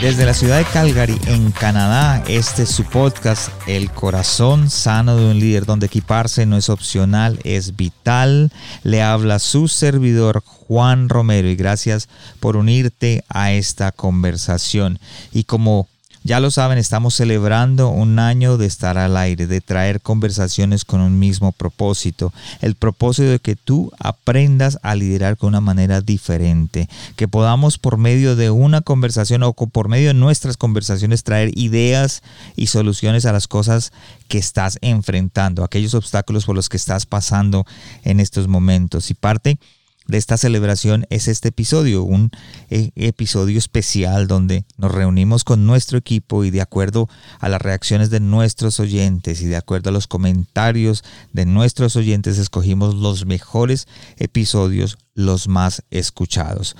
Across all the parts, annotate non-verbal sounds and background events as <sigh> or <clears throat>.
Desde la ciudad de Calgary, en Canadá, este es su podcast, El corazón sano de un líder, donde equiparse no es opcional, es vital. Le habla su servidor Juan Romero y gracias por unirte a esta conversación. Y como ya lo saben, estamos celebrando un año de estar al aire, de traer conversaciones con un mismo propósito. El propósito de que tú aprendas a liderar con una manera diferente. Que podamos por medio de una conversación o por medio de nuestras conversaciones traer ideas y soluciones a las cosas que estás enfrentando, aquellos obstáculos por los que estás pasando en estos momentos. Y parte de esta celebración es este episodio, un eh, episodio especial donde nos reunimos con nuestro equipo y de acuerdo a las reacciones de nuestros oyentes y de acuerdo a los comentarios de nuestros oyentes escogimos los mejores episodios, los más escuchados.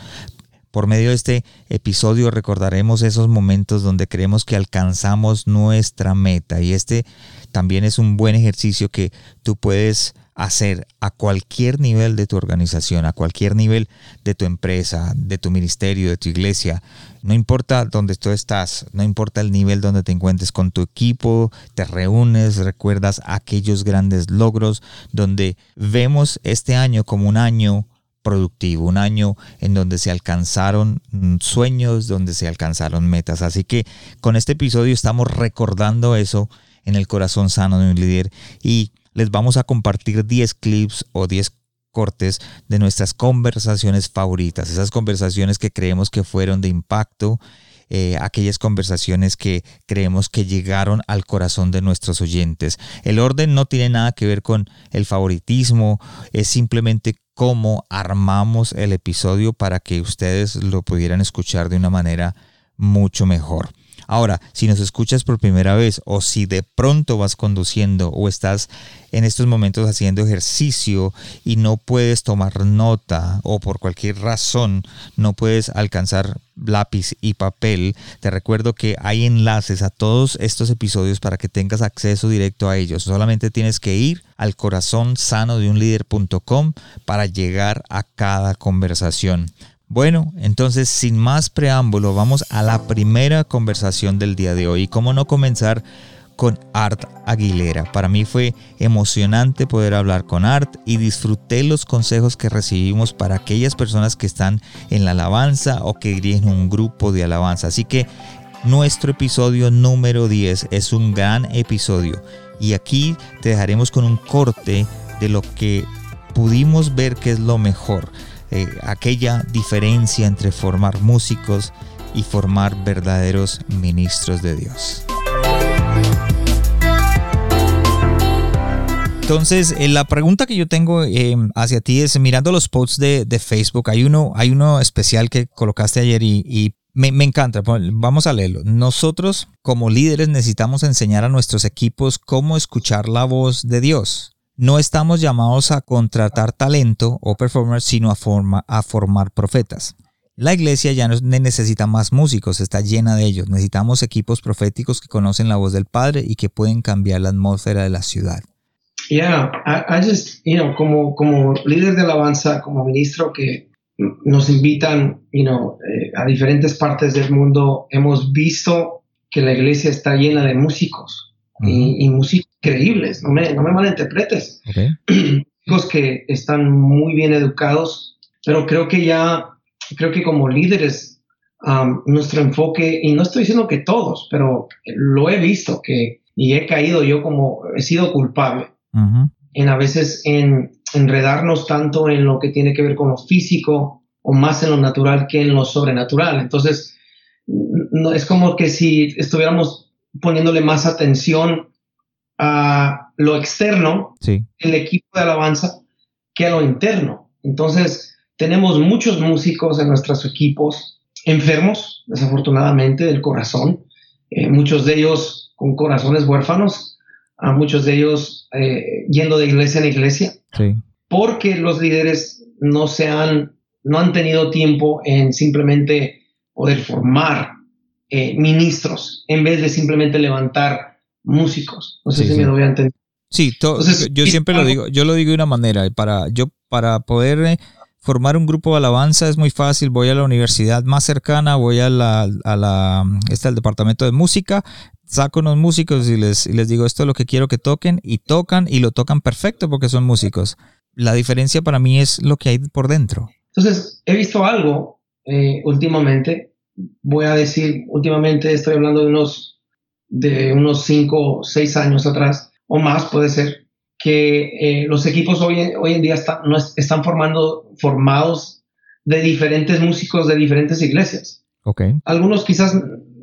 Por medio de este episodio recordaremos esos momentos donde creemos que alcanzamos nuestra meta y este también es un buen ejercicio que tú puedes hacer a cualquier nivel de tu organización, a cualquier nivel de tu empresa, de tu ministerio, de tu iglesia. No importa dónde tú estás, no importa el nivel donde te encuentres con tu equipo, te reúnes, recuerdas aquellos grandes logros donde vemos este año como un año productivo, un año en donde se alcanzaron sueños, donde se alcanzaron metas. Así que con este episodio estamos recordando eso en el corazón sano de un líder y les vamos a compartir 10 clips o 10 cortes de nuestras conversaciones favoritas, esas conversaciones que creemos que fueron de impacto, eh, aquellas conversaciones que creemos que llegaron al corazón de nuestros oyentes. El orden no tiene nada que ver con el favoritismo, es simplemente cómo armamos el episodio para que ustedes lo pudieran escuchar de una manera mucho mejor. Ahora, si nos escuchas por primera vez o si de pronto vas conduciendo o estás en estos momentos haciendo ejercicio y no puedes tomar nota o por cualquier razón no puedes alcanzar lápiz y papel, te recuerdo que hay enlaces a todos estos episodios para que tengas acceso directo a ellos. Solamente tienes que ir al corazón sano de un líder.com para llegar a cada conversación. Bueno, entonces sin más preámbulo, vamos a la primera conversación del día de hoy. Y cómo no comenzar con Art Aguilera. Para mí fue emocionante poder hablar con Art y disfruté los consejos que recibimos para aquellas personas que están en la alabanza o que dirigen un grupo de alabanza. Así que nuestro episodio número 10 es un gran episodio y aquí te dejaremos con un corte de lo que pudimos ver que es lo mejor eh, aquella diferencia entre formar músicos y formar verdaderos ministros de Dios. Entonces, eh, la pregunta que yo tengo em, hacia ti es, mirando los posts de, Facebook, hay uno, hay uno especial que colocaste ayer y, me, me, encanta. Vamos a leerlo. Nosotros como líderes necesitamos enseñar a nuestros equipos cómo escuchar la voz de Dios. No estamos llamados a contratar talento o performers, sino a, a formar profetas. La iglesia ya no necesita más músicos, está llena de ellos. Necesitamos equipos proféticos que conocen la voz del Padre y que pueden cambiar la atmósfera de la ciudad. Yeah, I, just, you know, como, como líder de alabanza, como ministro que nos invitan, you know, eh, a diferentes partes del mundo, hemos visto que la iglesia está llena de músicos y, músicos creíbles, no me, no me malinterpretes. <clears throat> Hijos que están muy bien educados, pero creo que ya, creo que como líderes, um, nuestro enfoque, y no estoy diciendo que todos, pero lo he visto que, y he caído yo como, he sido culpable en a veces en enredarnos tanto en lo que tiene que ver con lo físico o más en lo natural que en lo sobrenatural. Entonces, no, es como que si estuviéramos poniéndole más atención a lo externo, el equipo de alabanza, que a lo interno. Entonces, tenemos muchos músicos en nuestros equipos enfermos, desafortunadamente, del corazón, eh, muchos de ellos con corazones huérfanos, a muchos de ellos eh, yendo de iglesia en iglesia, porque los líderes no se han, no han tenido tiempo en simplemente poder formar eh, ministros en vez de simplemente levantar músicos. No sé si me lo voy a entender. Sí, yo siempre lo digo, yo lo digo de una manera, para, yo, para poder eh, formar un grupo de alabanza es muy fácil, voy a la universidad más cercana, voy a la, a la, este, al departamento de música, saco unos músicos y les, les digo esto es lo que quiero que toquen y tocan y lo tocan perfecto porque son músicos. La diferencia para mí es lo que hay por dentro. Entonces, he visto algo eh, últimamente, voy a decir, últimamente estoy hablando de unos, de unos cinco, seis años atrás, o más puede ser, que eh, los equipos hoy, hoy en día están, no están formando, formados de diferentes músicos de diferentes iglesias. Okay. Algunos quizás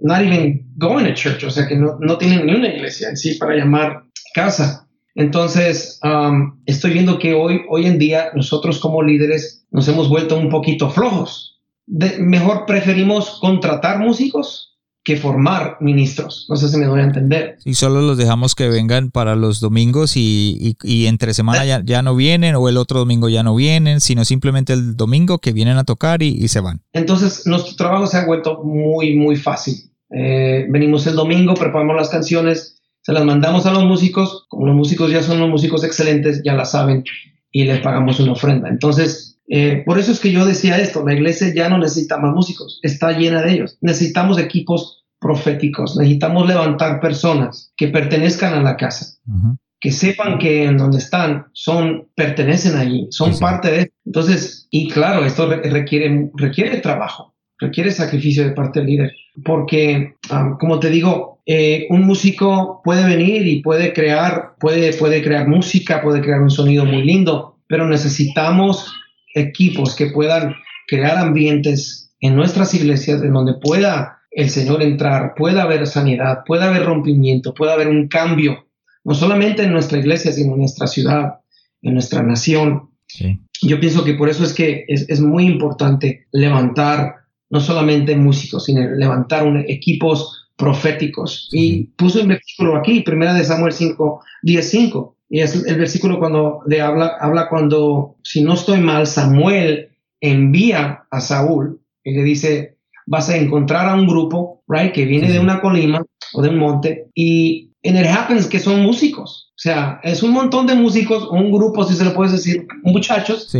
not even going to church, o sea que no, no tienen ni una iglesia en sí para llamar casa. Entonces, um, estoy viendo que hoy, hoy en día nosotros como líderes nos hemos vuelto un poquito flojos. Mejor preferimos contratar músicos que formar ministros. No sé si me doy a entender. Y solo los dejamos que vengan para los domingos y, entre semana ya, no vienen o el otro domingo ya no vienen, sino simplemente el domingo que vienen a tocar y, se van. Entonces, nuestro trabajo se ha vuelto muy, muy fácil. Eh, venimos el domingo, preparamos las canciones, se las mandamos a los músicos. Como los músicos ya son los músicos excelentes, ya la saben y les pagamos una ofrenda. Entonces, eh, por eso es que yo decía esto, la iglesia ya no necesita más músicos, está llena de ellos. Necesitamos equipos proféticos, necesitamos levantar personas que pertenezcan a la casa, que sepan que en donde están son, pertenecen allí, son parte de... Entonces, y claro, esto requiere, requiere trabajo, requiere sacrificio de parte del líder, porque, ah, como te digo, eh, un músico puede venir y puede crear, puede, puede crear música, puede crear un sonido muy lindo, pero necesitamos equipos que puedan crear ambientes en nuestras iglesias en donde pueda el Señor entrar, pueda haber sanidad, pueda haber rompimiento, pueda haber un cambio, no solamente en nuestra iglesia, sino en nuestra ciudad, en nuestra nación. Yo pienso que por eso es que es, muy importante levantar no solamente músicos, sino levantar equipos proféticos. Y puso un versículo aquí, primera de Samuel 5, 10, 5. Y es el versículo cuando de habla, habla cuando, si no estoy mal, Samuel envía a Saúl y le dice, vas a encontrar a un grupo, right, que viene de una colina o de un monte y en it happens que son músicos. O sea, es un montón de músicos, un grupo, si se lo puedes decir, muchachos,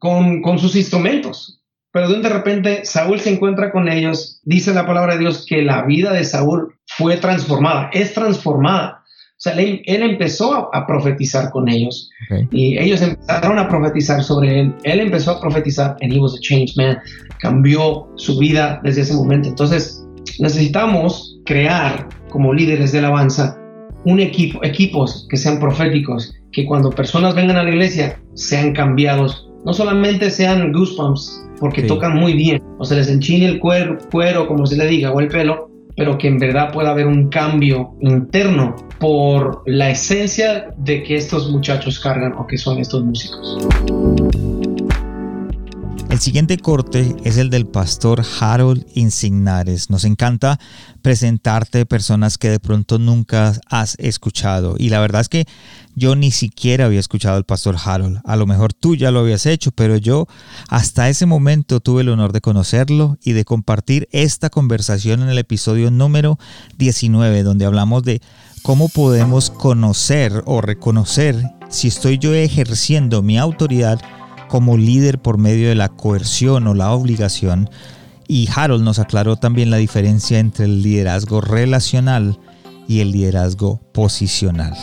con, con sus instrumentos. Pero de repente Saúl se encuentra con ellos, dice la palabra de Dios que la vida de Saúl fue transformada, es transformada sea, él, empezó a, profetizar con ellos y ellos empezaron a profetizar sobre él. Él empezó a profetizar and he was a changed man. Cambió su vida desde ese momento. Entonces, necesitamos crear como líderes de alabanza un equipo, equipos que sean proféticos, que cuando personas vengan a la iglesia sean cambiados, no solamente sean goosebumps, porque tocan muy bien, o se les enchine el cuero, cuero, como se le diga, o el pelo, pero que en verdad pueda haber un cambio interno por la esencia de que estos muchachos cargan o que son estos músicos. El siguiente corte es el del pastor Harold Insignares. Nos encanta presentarte personas que de pronto nunca has escuchado. Y la verdad es que yo ni siquiera había escuchado al pastor Harold. A lo mejor tú ya lo habías hecho, pero yo hasta ese momento tuve el honor de conocerlo y de compartir esta conversación en el episodio número 19, donde hablamos de cómo podemos conocer o reconocer si estoy yo ejerciendo mi autoridad como líder por medio de la coerción o la obligación. Y Harold nos aclaró también la diferencia entre el liderazgo relacional y el liderazgo posicional.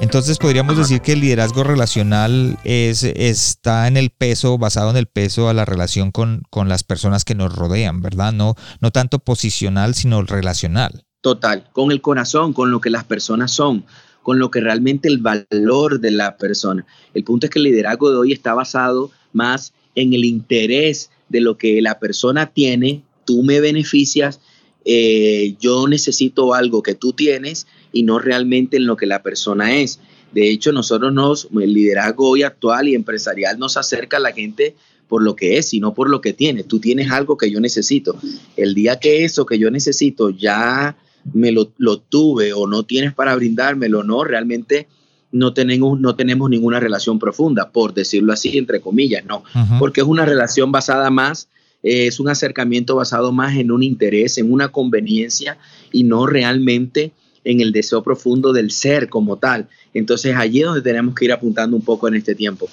Entonces podríamos decir que el liderazgo relacional es, está en el peso, basado en el peso a la relación con, con, las personas que nos rodean, ¿verdad? No, no tanto posicional, sino relacional. Total, con el corazón, con lo que las personas son con lo que realmente el valor de la persona. El punto es que el liderazgo de hoy está basado más en el interés de lo que la persona tiene, tú me beneficias, eh, yo necesito algo que tú tienes y no realmente en lo que la persona es. De hecho, nosotros nos, el liderazgo hoy actual y empresarial nos acerca a la gente por lo que es, sino por lo que tiene. Tú tienes algo que yo necesito. El día que eso que yo necesito ya me lo, tuve o no tienes para brindármelo, no, realmente no tenemos, no tenemos ninguna relación profunda, por decirlo así, entre comillas, no, porque es una relación basada más, eh, es un acercamiento basado más en un interés, en una conveniencia y no realmente en el deseo profundo del ser como tal. Entonces allí es donde tenemos que ir apuntando un poco en este tiempo.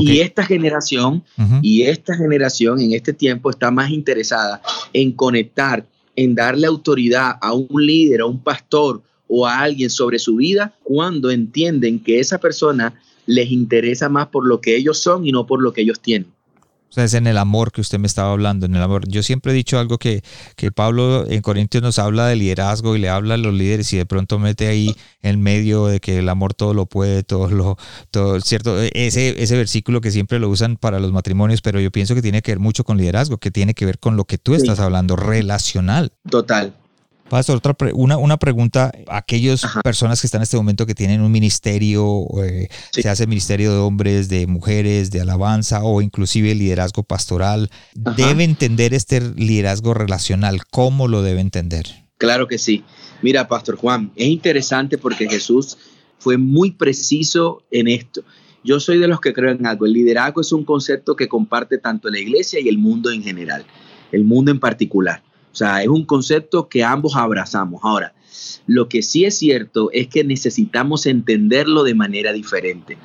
Y esta generación, y esta generación en este tiempo está más interesada en conectar, en darle autoridad a un líder, a un pastor o a alguien sobre su vida cuando entienden que esa persona les interesa más por lo que ellos son y no por lo que ellos tienen. O sea, es en el amor que usted me estaba hablando, en el amor. Yo siempre he dicho algo que, que Pablo en Corintios nos habla de liderazgo y le habla a los líderes y de pronto mete ahí en medio de que el amor todo lo puede, todo lo, todo, ¿cierto? Ese, ese versículo que siempre lo usan para los matrimonios, pero yo pienso que tiene que ver mucho con liderazgo, que tiene que ver con lo que tú estás hablando, relacional. Total, Pastor, otra una, una pregunta. Aquellas personas que están en este momento que tienen un ministerio, eh, se hace ministerio de hombres, de mujeres, de alabanza o inclusive liderazgo pastoral, ¿debe entender este liderazgo relacional? ¿Cómo lo debe entender? Claro que sí. Mira, Pastor Juan, es interesante porque Jesús fue muy preciso en esto. Yo soy de los que creo en algo. El liderazgo es un concepto que comparte tanto la iglesia y el mundo en general, el mundo en particular. O sea, es un concepto que ambos abrazamos. Ahora, lo que sí es cierto es que necesitamos entenderlo de manera diferente.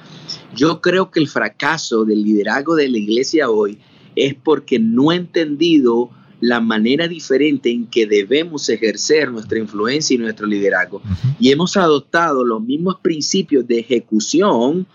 Yo creo que el fracaso del liderazgo de la iglesia hoy es porque no ha entendido la manera diferente en que debemos ejercer nuestra influencia y nuestro liderazgo. Y hemos adoptado los mismos principios de ejecución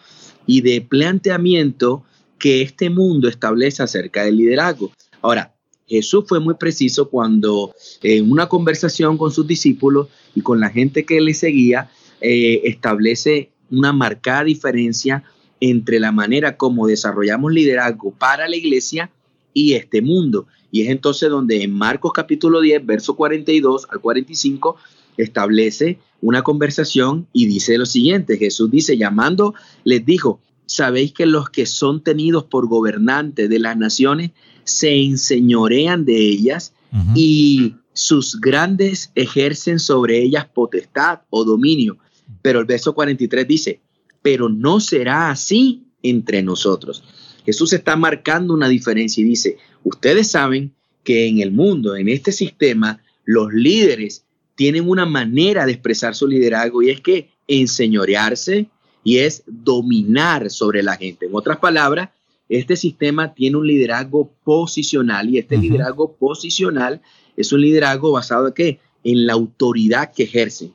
y de planteamiento que este mundo establece acerca del liderazgo. Ahora, Jesús fue muy preciso cuando en una conversación con sus discípulos y con la gente que le seguía, eh, establece una marcada diferencia entre la manera como desarrollamos liderazgo para la iglesia y este mundo. Y es entonces donde en Marcos capítulo 10, verso 42 al 45, establece una conversación y dice lo siguiente, Jesús dice, llamando, les dijo, sabéis que los que son tenidos por gobernantes de las naciones se enseñorean de ellas y sus grandes ejercen sobre ellas potestad o dominio. Pero el verso 43 dice, pero no será así entre nosotros. Jesús está marcando una diferencia y dice, ustedes saben que en el mundo, en este sistema, los líderes tienen una manera de expresar su liderazgo y es que enseñorearse y es dominar sobre la gente. En otras palabras, este sistema tiene un liderazgo posicional y este liderazgo posicional es un liderazgo basado en qué? En la autoridad que ejerce.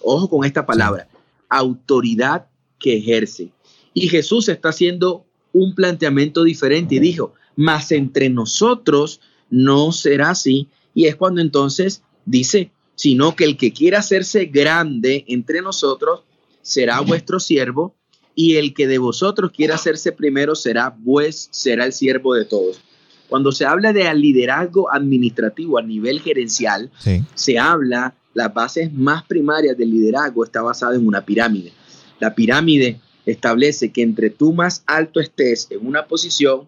Ojo con esta palabra, autoridad que ejerce. Y Jesús está haciendo un planteamiento diferente y dijo, mas entre nosotros no será así. Y es cuando entonces dice, sino que el que quiera hacerse grande entre nosotros será vuestro siervo y el que de vosotros quiera hacerse primero será, pues, será el siervo de todos. Cuando se habla de liderazgo administrativo a nivel gerencial, se habla, las bases más primarias del liderazgo está basada en una pirámide. La pirámide establece que entre tú más alto estés en una posición,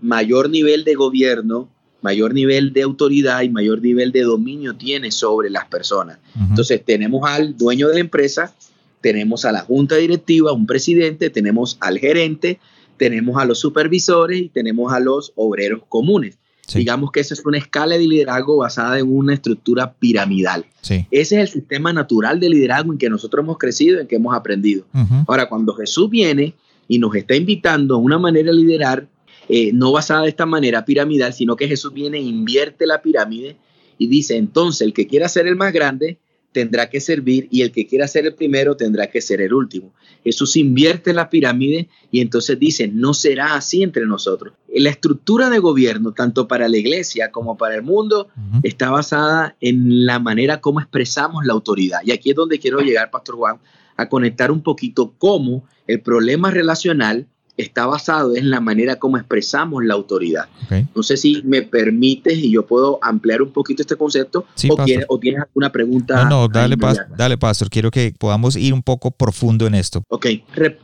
mayor nivel de gobierno, mayor nivel de autoridad y mayor nivel de dominio tienes sobre las personas. Entonces tenemos al dueño de la empresa, tenemos a la junta directiva, un presidente, tenemos al gerente, tenemos a los supervisores y tenemos a los obreros comunes. Digamos que esa es una escala de liderazgo basada en una estructura piramidal. Ese es el sistema natural de liderazgo en que nosotros hemos crecido, en que hemos aprendido. Ahora, cuando Jesús viene y nos está invitando a una manera de liderar, eh, no basada de esta manera piramidal, sino que Jesús viene e invierte la pirámide y dice, entonces el que quiera ser el más grande, tendrá que servir y el que quiera ser el primero tendrá que ser el último. Jesús invierte la pirámide y entonces dice, no será así entre nosotros. La estructura de gobierno, tanto para la iglesia como para el mundo, está basada en la manera como expresamos la autoridad. Y aquí es donde quiero llegar, Pastor Juan, a conectar un poquito cómo el problema relacional está basado en la manera como expresamos la autoridad. No sé si me permites y yo puedo ampliar un poquito este concepto o, tienes, alguna pregunta. No, no, dale, dale, Pastor. Quiero que podamos ir un poco profundo en esto. Ok,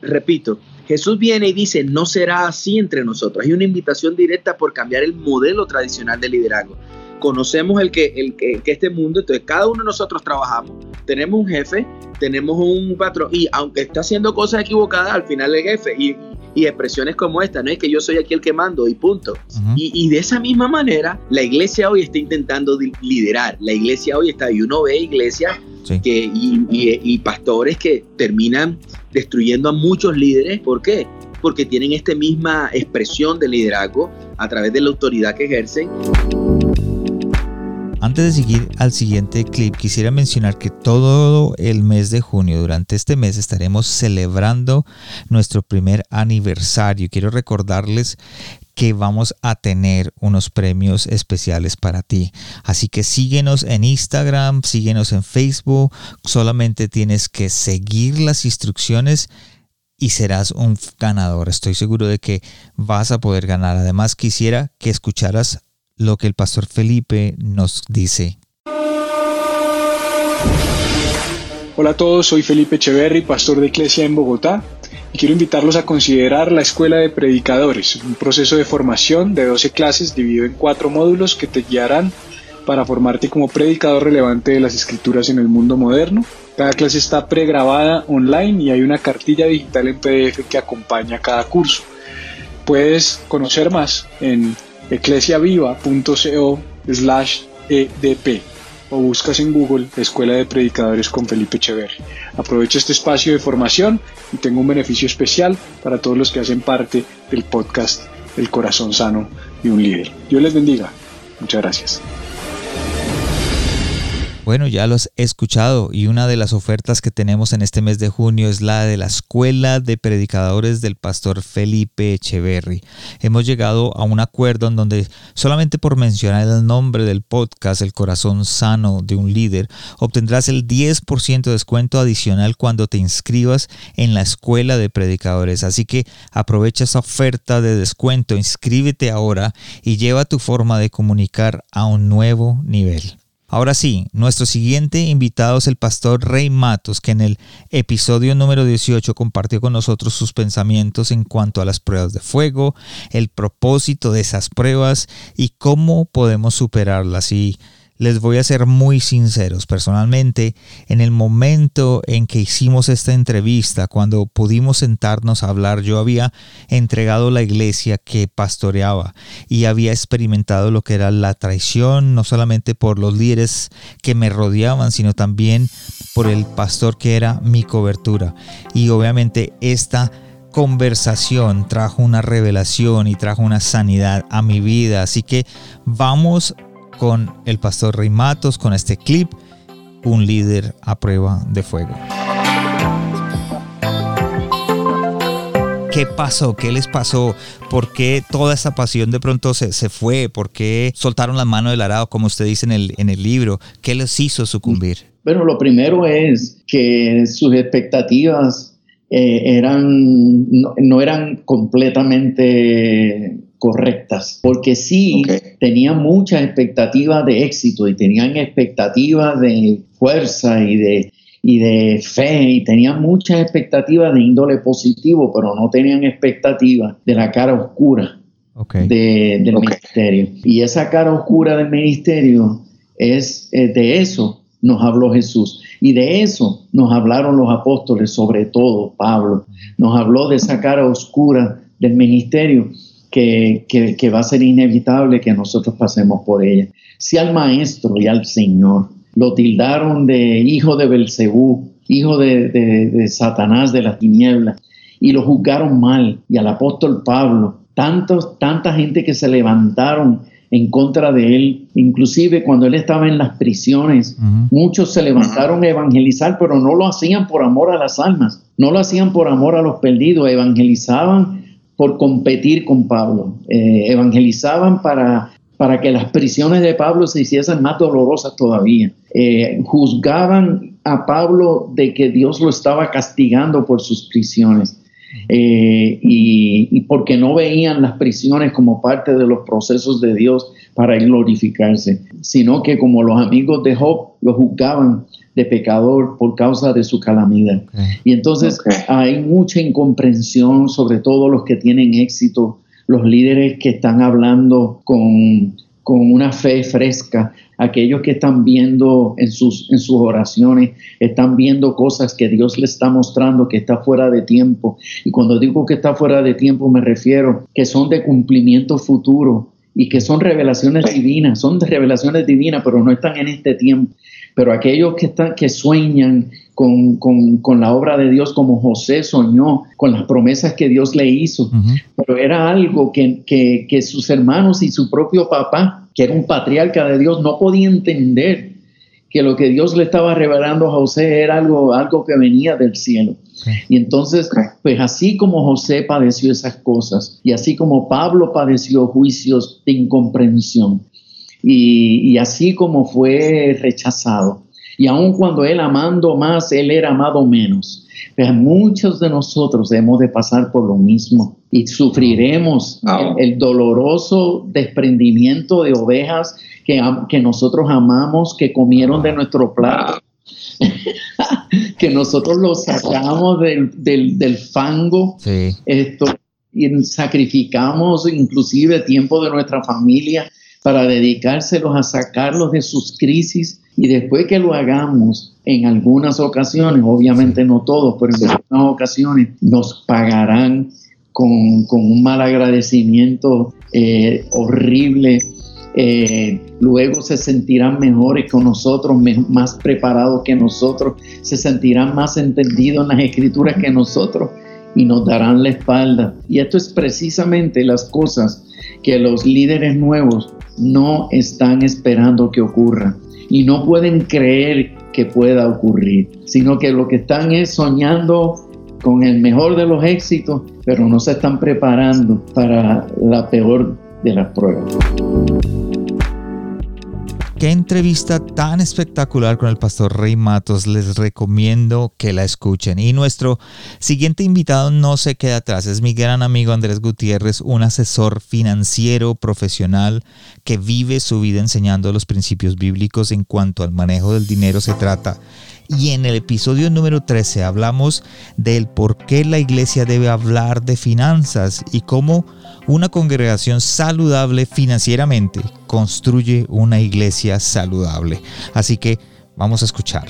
repito. Jesús viene y dice, no será así entre nosotros. Hay una invitación directa por cambiar el modelo tradicional de liderazgo conocemos el que, el que, este mundo, entonces cada uno de nosotros trabajamos, tenemos un jefe, tenemos un patrón, y aunque está haciendo cosas equivocadas, al final el jefe, y, y expresiones como esta, no es que yo soy aquí el que mando y punto. y, y, de esa misma manera, la iglesia hoy está intentando liderar, la iglesia hoy está, y uno ve iglesias que, y, y pastores que terminan destruyendo a muchos líderes, ¿por qué? Porque tienen esta misma expresión de liderazgo a través de la autoridad que ejercen. Antes de seguir al siguiente clip, quisiera mencionar que todo el mes de junio, durante este mes, estaremos celebrando nuestro primer aniversario. Quiero recordarles que vamos a tener unos premios especiales para ti. Así que síguenos en Instagram, síguenos en Facebook. Solamente tienes que seguir las instrucciones y serás un ganador. Estoy seguro de que vas a poder ganar. Además, quisiera que escucharas lo que el pastor Felipe nos dice. Hola a todos, soy Felipe Echeverry, pastor de Iglesia en Bogotá, quiero invitarlos a considerar la Escuela de Predicadores, un proceso de formación de 12 clases dividido en cuatro módulos que te guiarán para formarte como predicador relevante de las escrituras en el mundo moderno. Cada clase está pregrabada online y hay una cartilla digital en PDF que acompaña cada curso. Puedes conocer más en eclesiaviva.co slash edp o buscas en Google Escuela de Predicadores con Felipe Echeverri. Aprovecha este espacio de formación y tengo un beneficio especial para todos los que hacen parte del podcast El Corazón Sano de un Líder. Dios les bendiga. Muchas gracias. Bueno, ya los he escuchado y una de las ofertas que tenemos en este mes de junio es la de la Escuela de Predicadores del Pastor Felipe Echeverry. Hemos llegado a un acuerdo en donde solamente por mencionar el nombre del podcast El corazón sano de un líder, obtendrás el 10% de descuento adicional cuando te inscribas en la Escuela de Predicadores. Así que aprovecha esa oferta de descuento, inscríbete ahora y lleva tu forma de comunicar a un nuevo nivel. Ahora sí, nuestro siguiente invitado es el pastor Rey Matos, que en el episodio número 18 compartió con nosotros sus pensamientos en cuanto a las pruebas de fuego, el propósito de esas pruebas y cómo podemos superarlas. Y les voy a ser muy sinceros. Personalmente, en el momento en que hicimos esta entrevista, cuando pudimos sentarnos a hablar, yo había entregado la iglesia que pastoreaba y había experimentado lo que era la traición, no solamente por los líderes que me rodeaban, sino también por el pastor que era mi cobertura. Y obviamente esta conversación trajo una revelación y trajo una sanidad a mi vida. Así que vamos con el pastor Rey Matos, con este clip, un líder a prueba de fuego. ¿Qué pasó? ¿Qué les pasó? ¿Por qué toda esa pasión de pronto se, se, fue? ¿Por qué soltaron la mano del arado, como usted dice en el, en el libro? ¿Qué les hizo sucumbir? Bueno, lo primero es que sus expectativas eh, eran, no, eran completamente correctas, porque sí tenían muchas expectativas de éxito y tenían expectativas de fuerza y de, y de fe y tenían muchas expectativas de índole positivo, pero no tenían expectativas de la cara oscura de, del ministerio. Y esa cara oscura del ministerio es eh, de eso nos habló Jesús. Y de eso nos hablaron los apóstoles, sobre todo Pablo. Nos habló de esa cara oscura del ministerio que, va a ser inevitable que nosotros pasemos por ella. Si al maestro y al Señor lo tildaron de hijo de Belcebú, hijo de, Satanás de las tinieblas, y lo juzgaron mal, y al apóstol Pablo, tantos, tanta gente que se levantaron en contra de él, inclusive cuando él estaba en las prisiones, muchos se levantaron a evangelizar, pero no lo hacían por amor a las almas, no lo hacían por amor a los perdidos, evangelizaban por competir con Pablo. Eh, evangelizaban para, para que las prisiones de Pablo se hiciesen más dolorosas todavía. Eh, juzgaban a Pablo de que Dios lo estaba castigando por sus prisiones. eh, y, y, porque no veían las prisiones como parte de los procesos de Dios para glorificarse, sino que como los amigos de Job lo juzgaban de pecador por causa de su calamidad. Y entonces hay mucha incomprensión, sobre todo los que tienen éxito, los líderes que están hablando con, con una fe fresca, aquellos que están viendo en sus, en sus oraciones, están viendo cosas que Dios le está mostrando que está fuera de tiempo. Y cuando digo que está fuera de tiempo me refiero que son de cumplimiento futuro y que son revelaciones divinas, son de revelaciones divinas, pero no están en este tiempo. Pero aquellos que, están, que sueñan con, la obra de Dios como José soñó, con las promesas que Dios le hizo, pero era algo que, que, sus hermanos y su propio papá, que era un patriarca de Dios, no podía entender que lo que Dios le estaba revelando a José era algo, algo que venía del cielo. Y entonces, pues así como José padeció esas cosas y así como Pablo padeció juicios de incomprensión y, así como fue rechazado, y aun cuando él amando más, él era amado menos. Pues muchos de nosotros hemos de pasar por lo mismo y sufriremos el, doloroso desprendimiento de ovejas que, que nosotros amamos, que comieron de nuestro plato <laughs> que nosotros lo sacamos del, del, fango. Esto, y sacrificamos inclusive tiempo de nuestra familia para dedicárselos a sacarlos de sus crisis y después que lo hagamos en algunas ocasiones, obviamente no todos, pero en algunas ocasiones nos pagarán con, con un mal agradecimiento eh, horrible eh, luego se sentirán mejores con nosotros, más preparados que nosotros, se sentirán más entendidos en las escrituras que nosotros y nos darán la espalda. Y esto es precisamente las cosas que los líderes nuevos no están esperando que ocurran y no pueden creer que pueda ocurrir, sino que lo que están es soñando con el mejor de los éxitos, pero no se están preparando para la peor de las pruebas. Qué entrevista tan espectacular con el pastor Rey Matos. Les recomiendo que la escuchen. Y nuestro siguiente invitado no se queda atrás. Es mi gran amigo Andrés Gutiérrez, un asesor financiero profesional que vive su vida enseñando los principios bíblicos en cuanto al manejo del dinero se trata. Y en el episodio número 13 hablamos del por qué la iglesia debe hablar de finanzas y cómo una congregación saludable financieramente construye una iglesia saludable. Así que vamos a escuchar.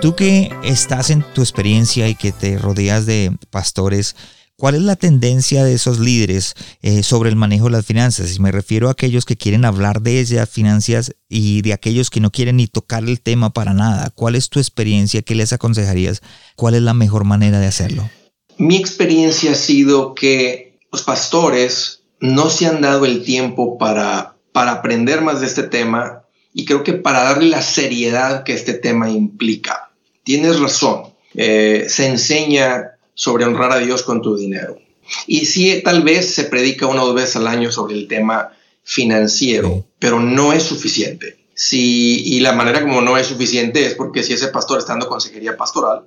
Tú que estás en tu experiencia y que te rodeas de pastores, ¿Cuál es la tendencia de esos líderes eh, sobre el manejo de las finanzas? Y me refiero a aquellos que quieren hablar de esas finanzas y de aquellos que no quieren ni tocar el tema para nada. ¿Cuál es tu experiencia? ¿Qué les aconsejarías? ¿Cuál es la mejor manera de hacerlo? Mi experiencia ha sido que los pastores no se han dado el tiempo para, para aprender más de este tema y creo que para darle la seriedad que este tema implica. Tienes razón, eh, se enseña sobre honrar a Dios con tu dinero. Y sí, tal vez se predica una o dos veces al año sobre el tema financiero, pero no es suficiente. Si, y la manera como no es suficiente es porque si ese pastor está dando consejería pastoral,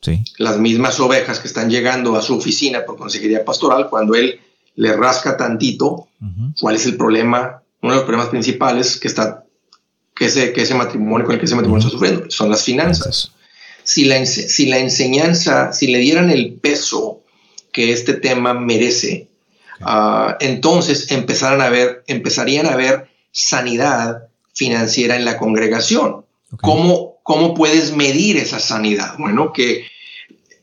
sí. las mismas ovejas que están llegando a su oficina por consejería pastoral, cuando él le rasca tantito, ¿cuál es el problema? Uno de los problemas principales que está que ese, que ese matrimonio con el que ese matrimonio está sufriendo son las finanzas si la, si la enseñanza, si le dieran el peso que este tema merece, ah, entonces empezaran a ver, empezarían a ver sanidad financiera en la congregación. ¿Cómo, ¿Cómo puedes medir esa sanidad? Bueno, que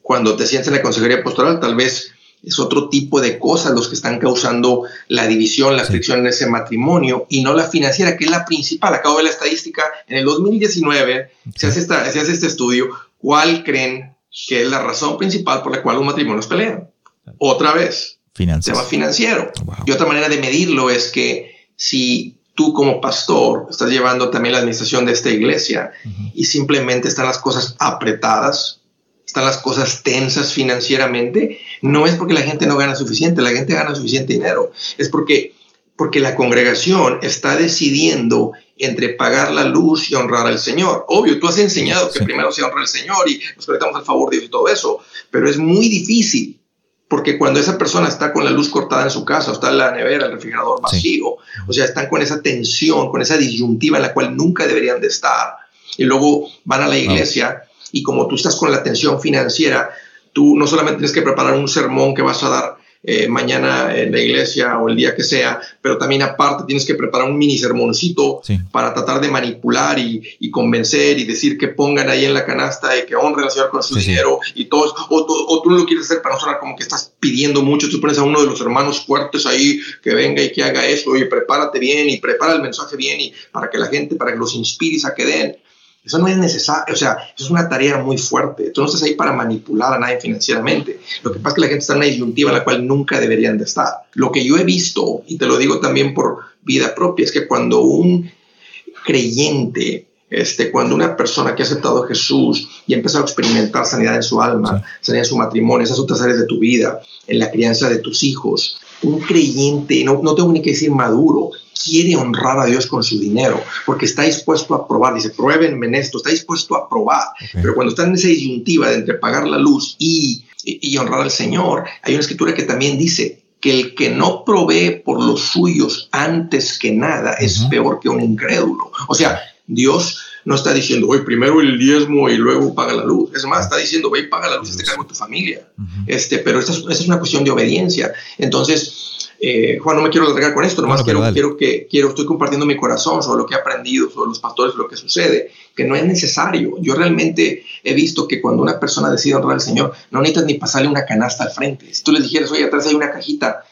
cuando te sientes en la consejería pastoral, tal vez es otro tipo de cosas los que están causando la división, la fricción en ese matrimonio y no la financiera, que es la principal. Acabo de ver la estadística, en el 2019 se, hace esta, se hace este estudio ¿Cuál creen que es la razón principal por la cual los matrimonios pelean? Otra vez, Finanzas. tema financiero. Y otra manera de medirlo es que si tú como pastor estás llevando también la administración de esta iglesia y simplemente están las cosas apretadas, están las cosas tensas financieramente, no es porque la gente no gana suficiente, la gente gana suficiente dinero, es porque porque la congregación está decidiendo entre pagar la luz y honrar al Señor. Obvio, tú has enseñado que primero se honra al Señor y nos conectamos al favor de Dios y todo eso, pero es muy difícil porque cuando esa persona está con la luz cortada en su casa, o está en la nevera, el refrigerador vacío, o sea, están con esa tensión, con esa disyuntiva en la cual nunca deberían de estar. Y luego van a la iglesia y como tú estás con la tensión financiera, tú no solamente tienes que preparar un sermón que vas a dar eh, mañana en la iglesia o el día que sea, pero también aparte tienes que preparar un mini sermoncito para tratar de manipular y, convencer y decir que pongan ahí en la canasta y que honren al Señor con su dinero y todo o, o, tú lo quieres hacer para no sonar como que estás pidiendo mucho, tú pones a uno de los hermanos fuertes ahí que venga y que haga eso y prepárate bien y prepara el mensaje bien y para que la gente, para que los inspires a que den. Eso no es necesario, o sea, eso es una tarea muy fuerte. Tú no estás ahí para manipular a nadie financieramente. Lo que pasa es que la gente está en una disyuntiva en la cual nunca deberían de estar. Lo que yo he visto, y te lo digo también por vida propia, es que cuando un creyente, este, cuando una persona que ha aceptado a Jesús y ha empezado a experimentar sanidad en su alma, sanidad en su matrimonio, esas otras áreas de tu vida, en la crianza de tus hijos, un creyente, no, no tengo ni que decir maduro, quiere honrar a Dios con su dinero, porque está dispuesto a probar, dice, pruébenme en esto, está dispuesto a probar, pero cuando está en esa disyuntiva de entre pagar la luz y, y, honrar al Señor, hay una escritura que también dice que el que no provee por los suyos antes que nada es peor que un incrédulo. O sea, Dios no está diciendo, hoy primero el diezmo y luego paga la luz. Es más, está diciendo, ve y paga la luz, este cargo de tu familia. este, pero esta es, es, una cuestión de obediencia. Entonces, eh, Juan, no me quiero alargar con esto, nomás quiero, quiero, que quiero, estoy compartiendo mi corazón sobre lo que he aprendido, sobre los pastores, lo que sucede, que no es necesario. Yo realmente he visto que cuando una persona decide honrar al Señor, no necesitas ni pasarle una canasta al frente. Si tú les dijeras, oye, atrás hay una cajita,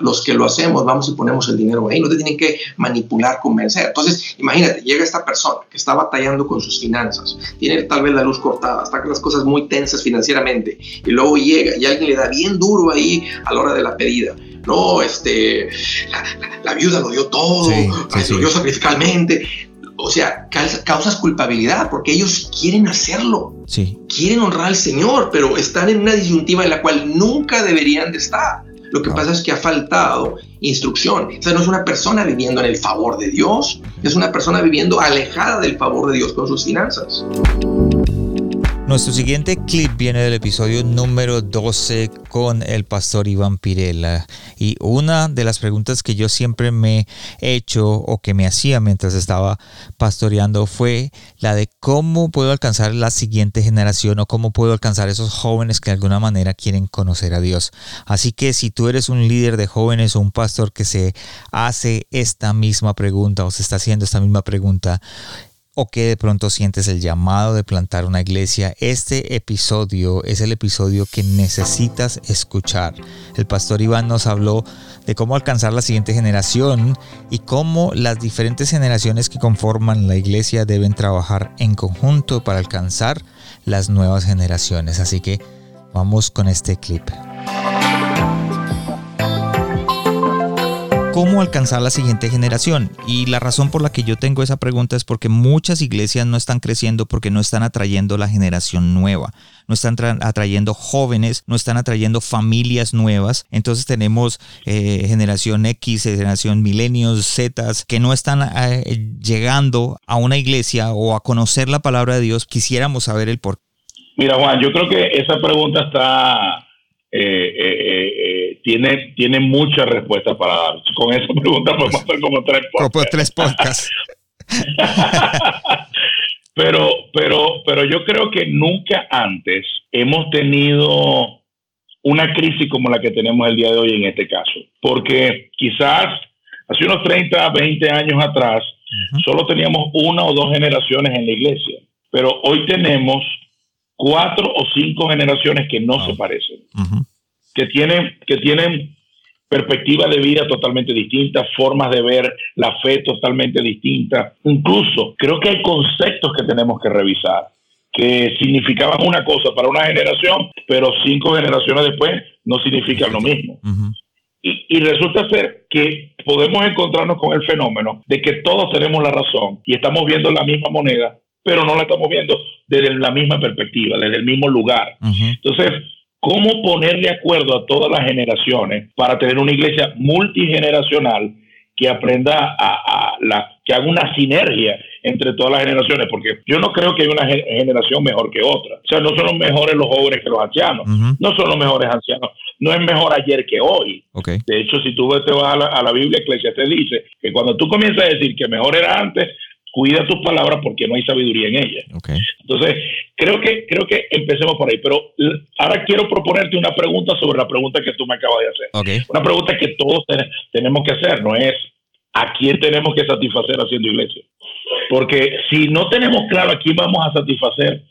los que lo hacemos, vamos y ponemos el dinero ahí, no te tienen que manipular, convencer. Entonces, imagínate, llega esta persona que está batallando con sus finanzas, tiene tal vez la luz cortada, está con las cosas muy tensas financieramente, y luego llega y alguien le da bien duro ahí a la hora de la pedida no, este, la, viuda lo dio todo, lo dio sacrificalmente. O sea, causas culpabilidad porque ellos quieren hacerlo. Sí. Quieren honrar al Señor, pero están en una disyuntiva en la cual nunca deberían de estar. Lo que pasa es que ha faltado instrucción. O sea, no es una persona viviendo en el favor de Dios, es una persona viviendo alejada del favor de Dios con sus finanzas. Nuestro siguiente clip viene del episodio número 12 con el pastor Iván Pirela. Y una de las preguntas que yo siempre me he hecho o que me hacía mientras estaba pastoreando fue la de cómo puedo alcanzar la siguiente generación o cómo puedo alcanzar esos jóvenes que de alguna manera quieren conocer a Dios. Así que si tú eres un líder de jóvenes o un pastor que se hace esta misma pregunta o se está haciendo esta misma pregunta, o que de pronto sientes el llamado de plantar una iglesia, este episodio es el episodio que necesitas escuchar. El pastor Iván nos habló de cómo alcanzar la siguiente generación y cómo las diferentes generaciones que conforman la iglesia deben trabajar en conjunto para alcanzar las nuevas generaciones. Así que vamos con este clip. ¿Cómo alcanzar la siguiente generación? Y la razón por la que yo tengo esa pregunta es porque muchas iglesias no están creciendo porque no están atrayendo la generación nueva, no están atrayendo jóvenes, no están atrayendo familias nuevas. Entonces tenemos eh, generación X, generación milenios, Z, que no están eh, llegando a una iglesia o a conocer la palabra de Dios. Quisiéramos saber el por qué. Mira, Juan, yo creo que esa pregunta está eh, tiene, tiene muchas respuestas para dar. Con esa <laughs> pregunta podemos hacer como tres podcasts. tres podcasts. <laughs> pero, pero, pero yo creo que nunca antes hemos tenido una crisis como la que tenemos el día de hoy en este caso. Porque quizás hace unos 30, 20 años atrás, solo teníamos una o dos generaciones en la iglesia. Pero hoy tenemos cuatro o cinco generaciones que no se parecen que tienen, que tienen perspectivas de vida totalmente distintas, formas de ver la fe totalmente distintas. Incluso creo que hay conceptos que tenemos que revisar que significaban una cosa para una generación, pero cinco generaciones después no significan lo mismo. y, y, resulta ser que podemos encontrarnos con el fenómeno de que todos tenemos la razón y estamos viendo la misma moneda, pero no la estamos viendo desde la misma perspectiva, desde el mismo lugar. Entonces, cómo poner de acuerdo a todas las generaciones para tener una iglesia multigeneracional que aprenda a, la, que haga una sinergia entre todas las generaciones, porque yo no creo que haya una generación mejor que otra. O sea, no son los mejores los jóvenes que los ancianos, no son los mejores ancianos, no es mejor ayer que hoy. De hecho, si tú te vas a la, a la Biblia, Eclesia te dice que cuando tú comienzas a decir que mejor era antes, cuida tus palabras porque no hay sabiduría en ellas. Entonces, creo que, creo que empecemos por ahí, pero ahora quiero proponerte una pregunta sobre la pregunta que tú me acabas de hacer. Una pregunta que todos tenemos que hacer, no es a quién tenemos que satisfacer haciendo iglesia. Porque si no tenemos claro a quién vamos a satisfacer,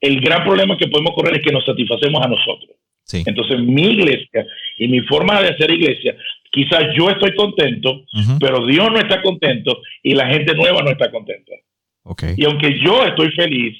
el gran problema que podemos correr es que nos satisfacemos a nosotros. Entonces, mi iglesia y mi forma de hacer iglesia Quizás yo estoy contento, pero Dios no está contento y la gente nueva no está contenta. Okay. Y aunque yo estoy feliz,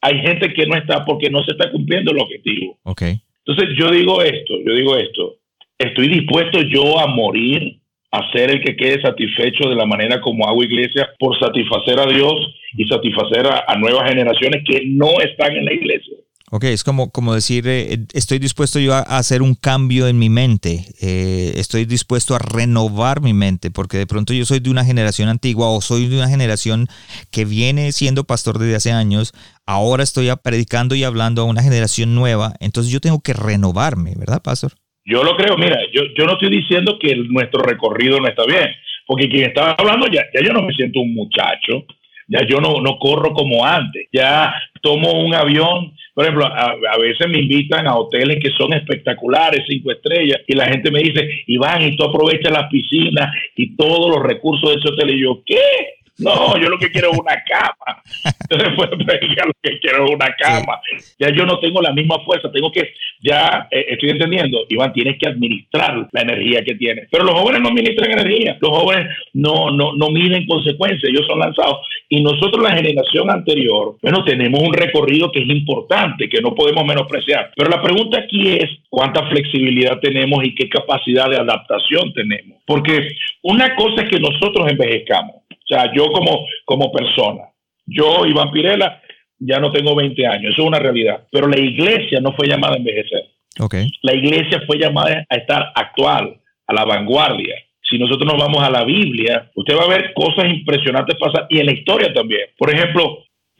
hay gente que no está porque no se está cumpliendo el objetivo. Okay. Entonces yo digo esto, yo digo esto, estoy dispuesto yo a morir, a ser el que quede satisfecho de la manera como hago iglesia por satisfacer a Dios y satisfacer a nuevas generaciones que no están en la iglesia. Ok, es como, como decir, eh, estoy dispuesto yo a, hacer un cambio en mi mente, eh, estoy dispuesto a renovar mi mente, porque de pronto yo soy de una generación antigua o soy de una generación que viene siendo pastor desde hace años, ahora estoy predicando y hablando a una generación nueva, entonces yo tengo que renovarme, ¿verdad, pastor? Yo lo creo, mira, yo, yo no estoy diciendo que nuestro recorrido no está bien, porque quien estaba hablando ya, ya yo no me siento un muchacho, ya yo no, no corro como antes, ya tomo un avión por ejemplo, a, veces me invitan a hoteles que son espectaculares, cinco estrellas, y la gente me dice, Iván, y tú aprovechas las piscinas y todos los recursos de ese hotel. Y yo, ¿qué? <laughs> No, yo lo que quiero es una cama. Entonces, <laughs> pues, lo que quiero es una cama. Ya yo no tengo la misma fuerza, tengo que, ya eh, estoy entendiendo, Iván, tienes que administrar la energía que tienes. Pero los jóvenes no administran energía, los jóvenes no, no, no miden consecuencias, ellos son lanzados. Y nosotros, la generación anterior, bueno, tenemos un recorrido que es importante, que no podemos menospreciar. Pero la pregunta aquí es cuánta flexibilidad tenemos y qué capacidad de adaptación tenemos. Porque una cosa es que nosotros envejezcamos o sea, yo como, como persona, yo, Iván Pirela, ya no tengo 20 años, eso es una realidad. Pero la iglesia no fue llamada a envejecer. Okay. La iglesia fue llamada a estar actual, a la vanguardia. Si nosotros nos vamos a la Biblia, usted va a ver cosas impresionantes pasar y en la historia también. Por ejemplo,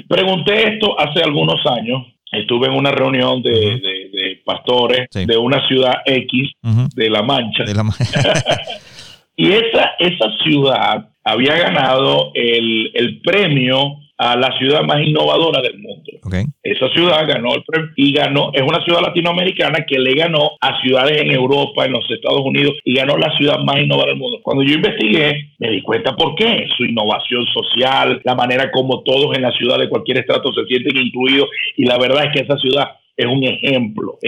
pregunté esto hace algunos años. Estuve en una reunión de, pastores de una ciudad X de La Mancha. De la Mancha. <laughs> y esa, esa ciudad había ganado el, el premio a la ciudad más innovadora del mundo. Esa ciudad ganó el premio y ganó, es una ciudad latinoamericana que le ganó a ciudades en Europa, en los Estados Unidos y ganó la ciudad más innovadora del mundo. Cuando yo investigué, me di cuenta por qué. Su innovación social, la manera como todos en la ciudad de cualquier estrato se sienten incluidos y la verdad es que esa ciudad es un ejemplo.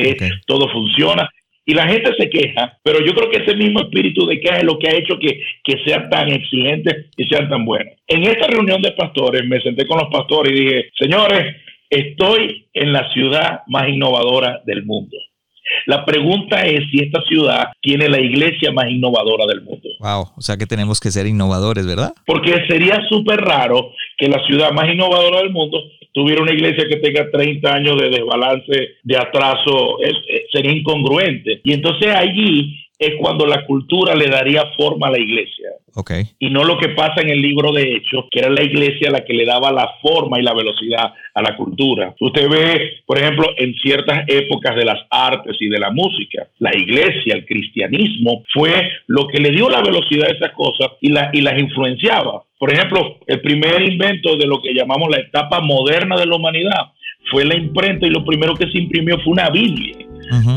Todo funciona y la gente se queja, pero yo creo que ese mismo espíritu de queja es lo que ha hecho que, que sean tan exigentes y sean tan buenos. En esta reunión de pastores me senté con los pastores y dije, señores, estoy en la ciudad más innovadora del mundo. La pregunta es si esta ciudad tiene la iglesia más innovadora del mundo. Wow, o sea que tenemos que ser innovadores, ¿verdad? Porque sería súper raro que la ciudad más innovadora del mundo tuviera una iglesia que tenga 30 años de desbalance, de atraso, sería incongruente. Y entonces allí es cuando la cultura le daría forma a la iglesia. Okay. Y no lo que pasa en el libro de Hechos, que era la iglesia la que le daba la forma y la velocidad a la cultura. Usted ve, por ejemplo, en ciertas épocas de las artes y de la música, la iglesia, el cristianismo, fue lo que le dio la velocidad a esas cosas y, la, y las influenciaba. Por ejemplo, el primer invento de lo que llamamos la etapa moderna de la humanidad fue la imprenta y lo primero que se imprimió fue una Biblia.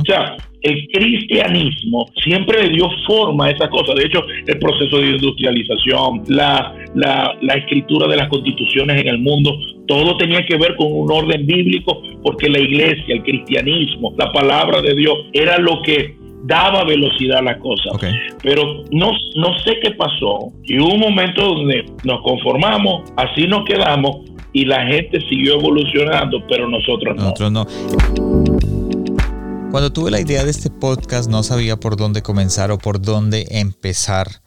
O sea, el cristianismo siempre le dio forma a esa cosa. De hecho, el proceso de industrialización, la, la, escritura de las constituciones en el mundo, todo tenía que ver con un orden bíblico, porque la iglesia, el cristianismo, la palabra de Dios era lo que daba velocidad a la cosa. Pero no, no sé qué pasó. Y hubo un momento donde nos conformamos, así nos quedamos y la gente siguió evolucionando, pero nosotros no. Nosotros no. Cuando tuve la idea de este podcast no sabía por dónde comenzar o por dónde empezar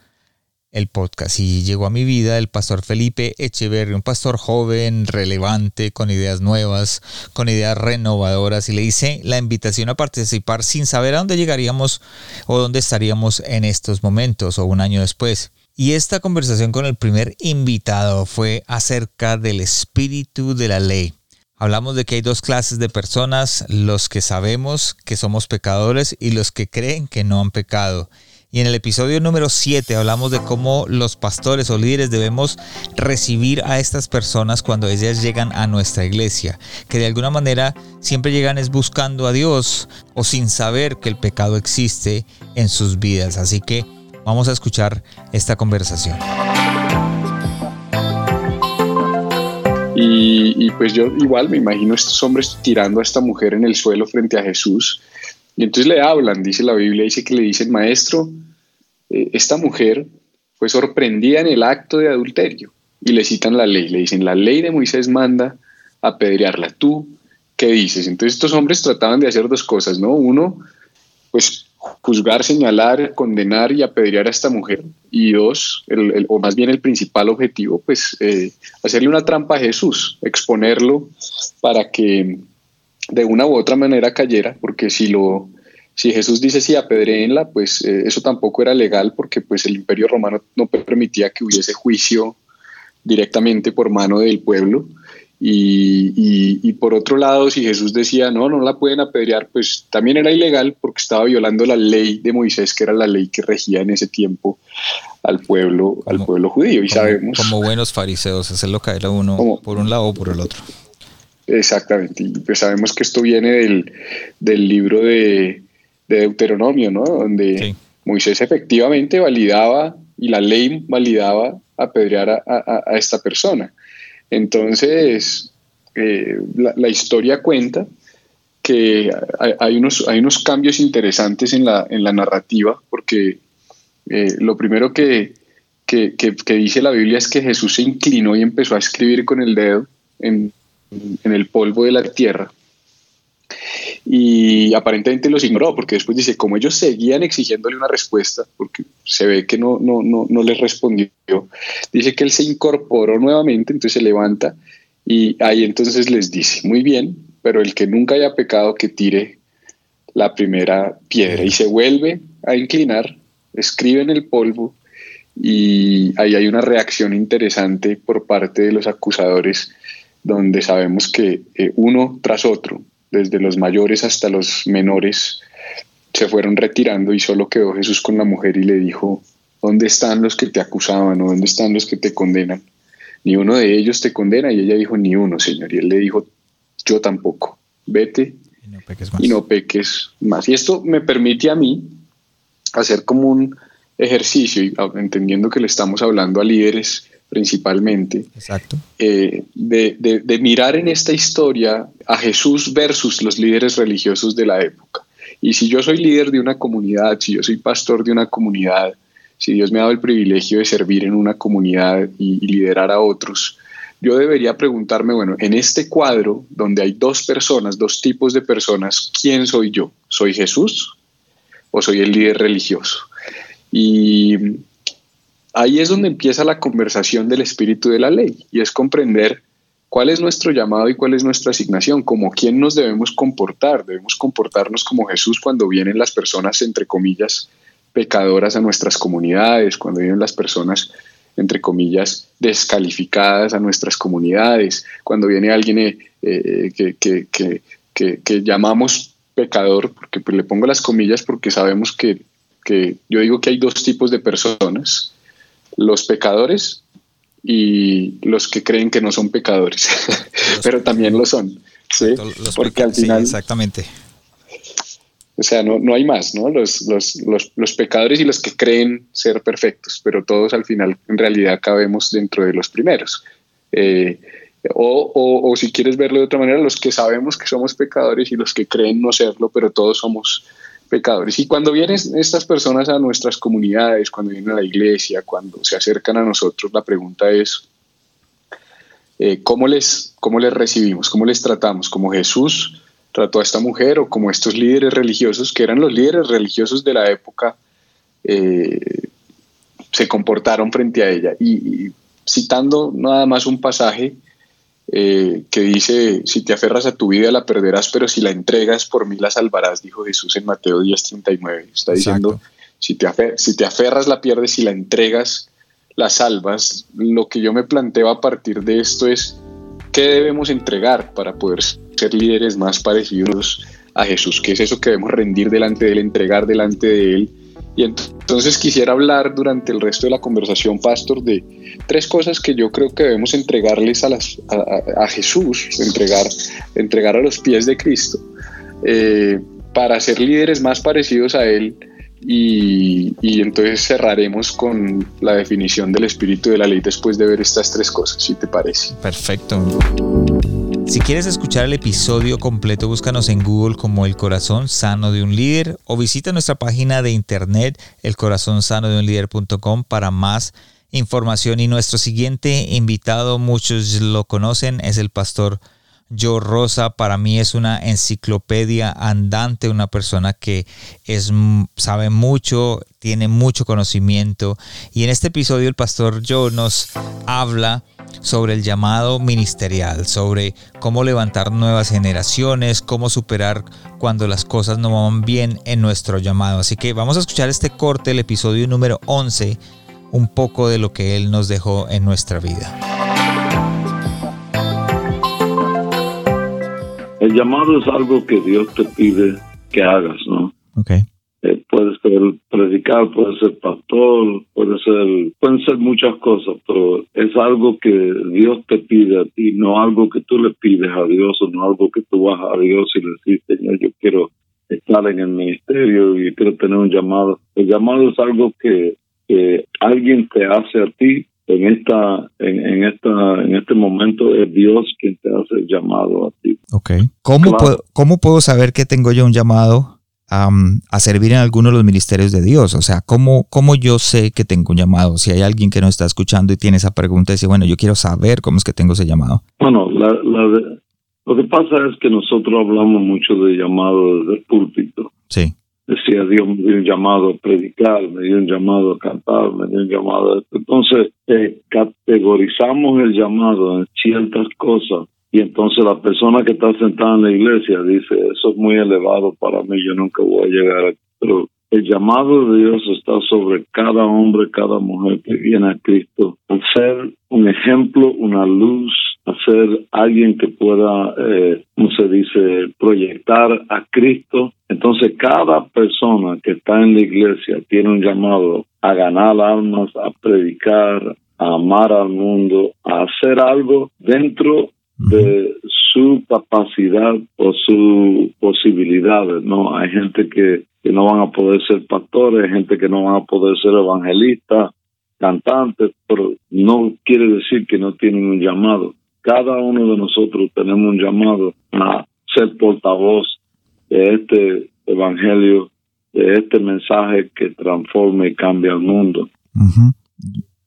el podcast y llegó a mi vida el pastor Felipe Echeverry, un pastor joven, relevante, con ideas nuevas, con ideas renovadoras y le hice la invitación a participar sin saber a dónde llegaríamos o dónde estaríamos en estos momentos o un año después. Y esta conversación con el primer invitado fue acerca del espíritu de la ley. Hablamos de que hay dos clases de personas, los que sabemos que somos pecadores y los que creen que no han pecado. Y en el episodio número 7 hablamos de cómo los pastores o líderes debemos recibir a estas personas cuando ellas llegan a nuestra iglesia, que de alguna manera siempre llegan es buscando a Dios o sin saber que el pecado existe en sus vidas. Así que vamos a escuchar esta conversación. Y, pues yo igual me imagino estos hombres tirando a esta mujer en el suelo frente a Jesús. Y entonces le hablan, dice la Biblia, dice que le dicen, maestro, eh, esta mujer fue sorprendida en el acto de adulterio. Y le citan la ley, le dicen, la ley de Moisés manda apedrearla. ¿Tú qué dices? Entonces estos hombres trataban de hacer dos cosas, ¿no? Uno, pues juzgar, señalar, condenar y apedrear a esta mujer. Y dos, o más bien el principal objetivo, pues eh, hacerle una trampa a Jesús, exponerlo para que de una u otra manera cayera, porque si lo si Jesús dice sí, apedreenla, pues eh, eso tampoco era legal porque pues el imperio romano no permitía que hubiese juicio directamente por mano del pueblo y, por otro lado, si Jesús decía, no, no la pueden apedrear, pues también era ilegal porque estaba violando la ley de Moisés, que era la ley que regía en ese tiempo al pueblo, al pueblo judío. Y como, sabemos... Como buenos fariseos, hacerlo caer a uno por un lado o por el otro. Exactamente. Y pues sabemos que esto viene del, del libro de, Deuteronomio, ¿no? Donde Moisés efectivamente validaba y la ley validaba apedrear a esta persona. Entonces, eh, la, historia cuenta que hay, unos, hay unos cambios interesantes en la, en la narrativa, porque eh, lo primero que, que, dice la Biblia es que Jesús se inclinó y empezó a escribir con el dedo en, en el polvo de la tierra y aparentemente los ignoró porque después dice, como ellos seguían exigiéndole una respuesta, porque se ve que no, no, no, no les respondió, dice que él se incorporó nuevamente, entonces se levanta y ahí entonces les dice, muy bien, pero el que nunca haya pecado que tire la primera piedra y se vuelve a inclinar, escribe en el polvo y ahí hay una reacción interesante por parte de los acusadores donde sabemos que eh, uno tras otro desde los mayores hasta los menores, se fueron retirando y solo quedó Jesús con la mujer y le dijo, ¿dónde están los que te acusaban o dónde están los que te condenan? Ni uno de ellos te condena y ella dijo, ni uno, Señor. Y él le dijo, yo tampoco, vete y no peques más. Y, no peques más. y esto me permite a mí hacer como un ejercicio, y entendiendo que le estamos hablando a líderes principalmente, Exacto. Eh, de, mirar en esta historia a Jesús versus los líderes religiosos de la época. Y si yo soy líder de una comunidad, si yo soy pastor de una comunidad, si Dios me ha dado el privilegio de servir en una comunidad y, liderar a otros, yo debería preguntarme, bueno, en este cuadro donde hay dos personas, dos tipos de personas, ¿quién soy yo? ¿Soy Jesús o soy el líder religioso? Y ahí es donde empieza la conversación del espíritu de la ley y es comprender cuál es nuestro llamado y cuál es nuestra asignación, como quién nos debemos comportar. Debemos comportarnos como Jesús cuando vienen las personas, entre comillas, pecadoras a nuestras comunidades, cuando vienen las personas, entre comillas, descalificadas a nuestras comunidades, cuando viene alguien eh, eh, que, llamamos pecador, porque pues, le pongo las comillas porque sabemos que, que yo digo que hay dos tipos de personas los pecadores y los que creen que no son pecadores, <laughs> pero también lo son. ¿sí? Porque al final... exactamente. O sea, no, no hay más, ¿no? Los, los, los, los, pecadores y los que creen ser perfectos, pero todos al final en realidad cabemos dentro de los primeros. Eh, o, o, o, si quieres verlo de otra manera, los que sabemos que somos pecadores y los que creen no serlo, pero todos somos pecadores. Y cuando vienen estas personas a nuestras comunidades, cuando vienen a la iglesia, cuando se acercan a nosotros, la pregunta es, eh, ¿cómo, les, ¿cómo les recibimos? ¿Cómo les tratamos? ¿Como Jesús trató a esta mujer o como estos líderes religiosos, que eran los líderes religiosos de la época, eh, se comportaron frente a ella? y citando nada más un pasaje, eh, que dice, si te aferras a tu vida la perderás, pero si la entregas por mí la salvarás, dijo Jesús en Mateo 10:39. Está diciendo, si te, si te aferras la pierdes, si la entregas las albas, lo que yo me planteo a partir de esto es qué debemos entregar para poder ser líderes más parecidos a Jesús, qué es eso que debemos rendir delante de Él, entregar delante de Él. Y entonces quisiera hablar durante el resto de la conversación, Pastor, de tres cosas que yo creo que debemos entregarles a, Jesús, entregar, entregar a los pies de Cristo, eh, para ser líderes más parecidos a Él. Y, entonces cerraremos con la definición del espíritu de la ley después de ver estas tres cosas, si te parece. Perfecto. Si quieres escuchar el episodio completo, búscanos en Google como El Corazón Sano de un Líder o visita nuestra página de internet elcorazonsanodeunlider.com para más información. Y nuestro siguiente invitado, muchos lo conocen, es el pastor Joe Rosa. Para mí es una enciclopedia andante, una persona que es, sabe mucho, tiene mucho conocimiento. Y en este episodio el pastor Joe nos habla sobre el llamado ministerial, sobre cómo levantar nuevas generaciones, cómo superar cuando las cosas no van bien en nuestro llamado. Así que vamos a escuchar este corte, el episodio número 11, un poco de lo que Él nos dejó en nuestra vida. El llamado es algo que Dios te pide que hagas, ¿no? Okay. Eh, puede ser predicar, puede ser pastor, puede ser, pueden ser muchas cosas, pero es algo que Dios te pide a ti, no algo que tú le pides a Dios o no algo que tú vas a Dios y le dices, Señor, yo quiero estar en el ministerio y quiero tener un llamado. El llamado es algo que, que alguien te hace a ti en esta en, en, esta en este momento es Dios quien te hace el llamado a ti. Okay. ¿Cómo puedo, cómo puedo saber que tengo yo un llamado a servir en alguno de los ministerios de Dios? O sea, ¿cómo, ¿cómo yo sé que tengo un llamado? Si hay alguien que no está escuchando y tiene esa pregunta y dice, bueno, yo quiero saber cómo es que tengo ese llamado. Bueno, la, lo que pasa es que nosotros hablamos mucho de llamado desde el púlpito. Sí. Decía, Dios me dio un llamado a predicar, me dio un llamado a cantar, me dio un llamado a... Entonces, eh, categorizamos el llamado en ciertas cosas y entonces la persona que está sentada en la iglesia dice, eso es muy elevado para mí, yo nunca voy a llegar aquí. Pero el llamado de Dios está sobre cada hombre, cada mujer que viene a Cristo, a ser un ejemplo, una luz, a ser alguien que pueda, eh, como se dice, proyectar a Cristo. Entonces cada persona que está en la iglesia tiene un llamado a ganar almas, a predicar, a amar al mundo, a hacer algo dentro de su capacidad o sus posibilidades, ¿no? Hay gente que, que no van a poder ser pastores, hay gente que no van a poder ser evangelistas, cantantes, pero no quiere decir que no tienen un llamado. Cada uno de nosotros tenemos un llamado a ser portavoz de este evangelio, de este mensaje que transforma y cambia el mundo.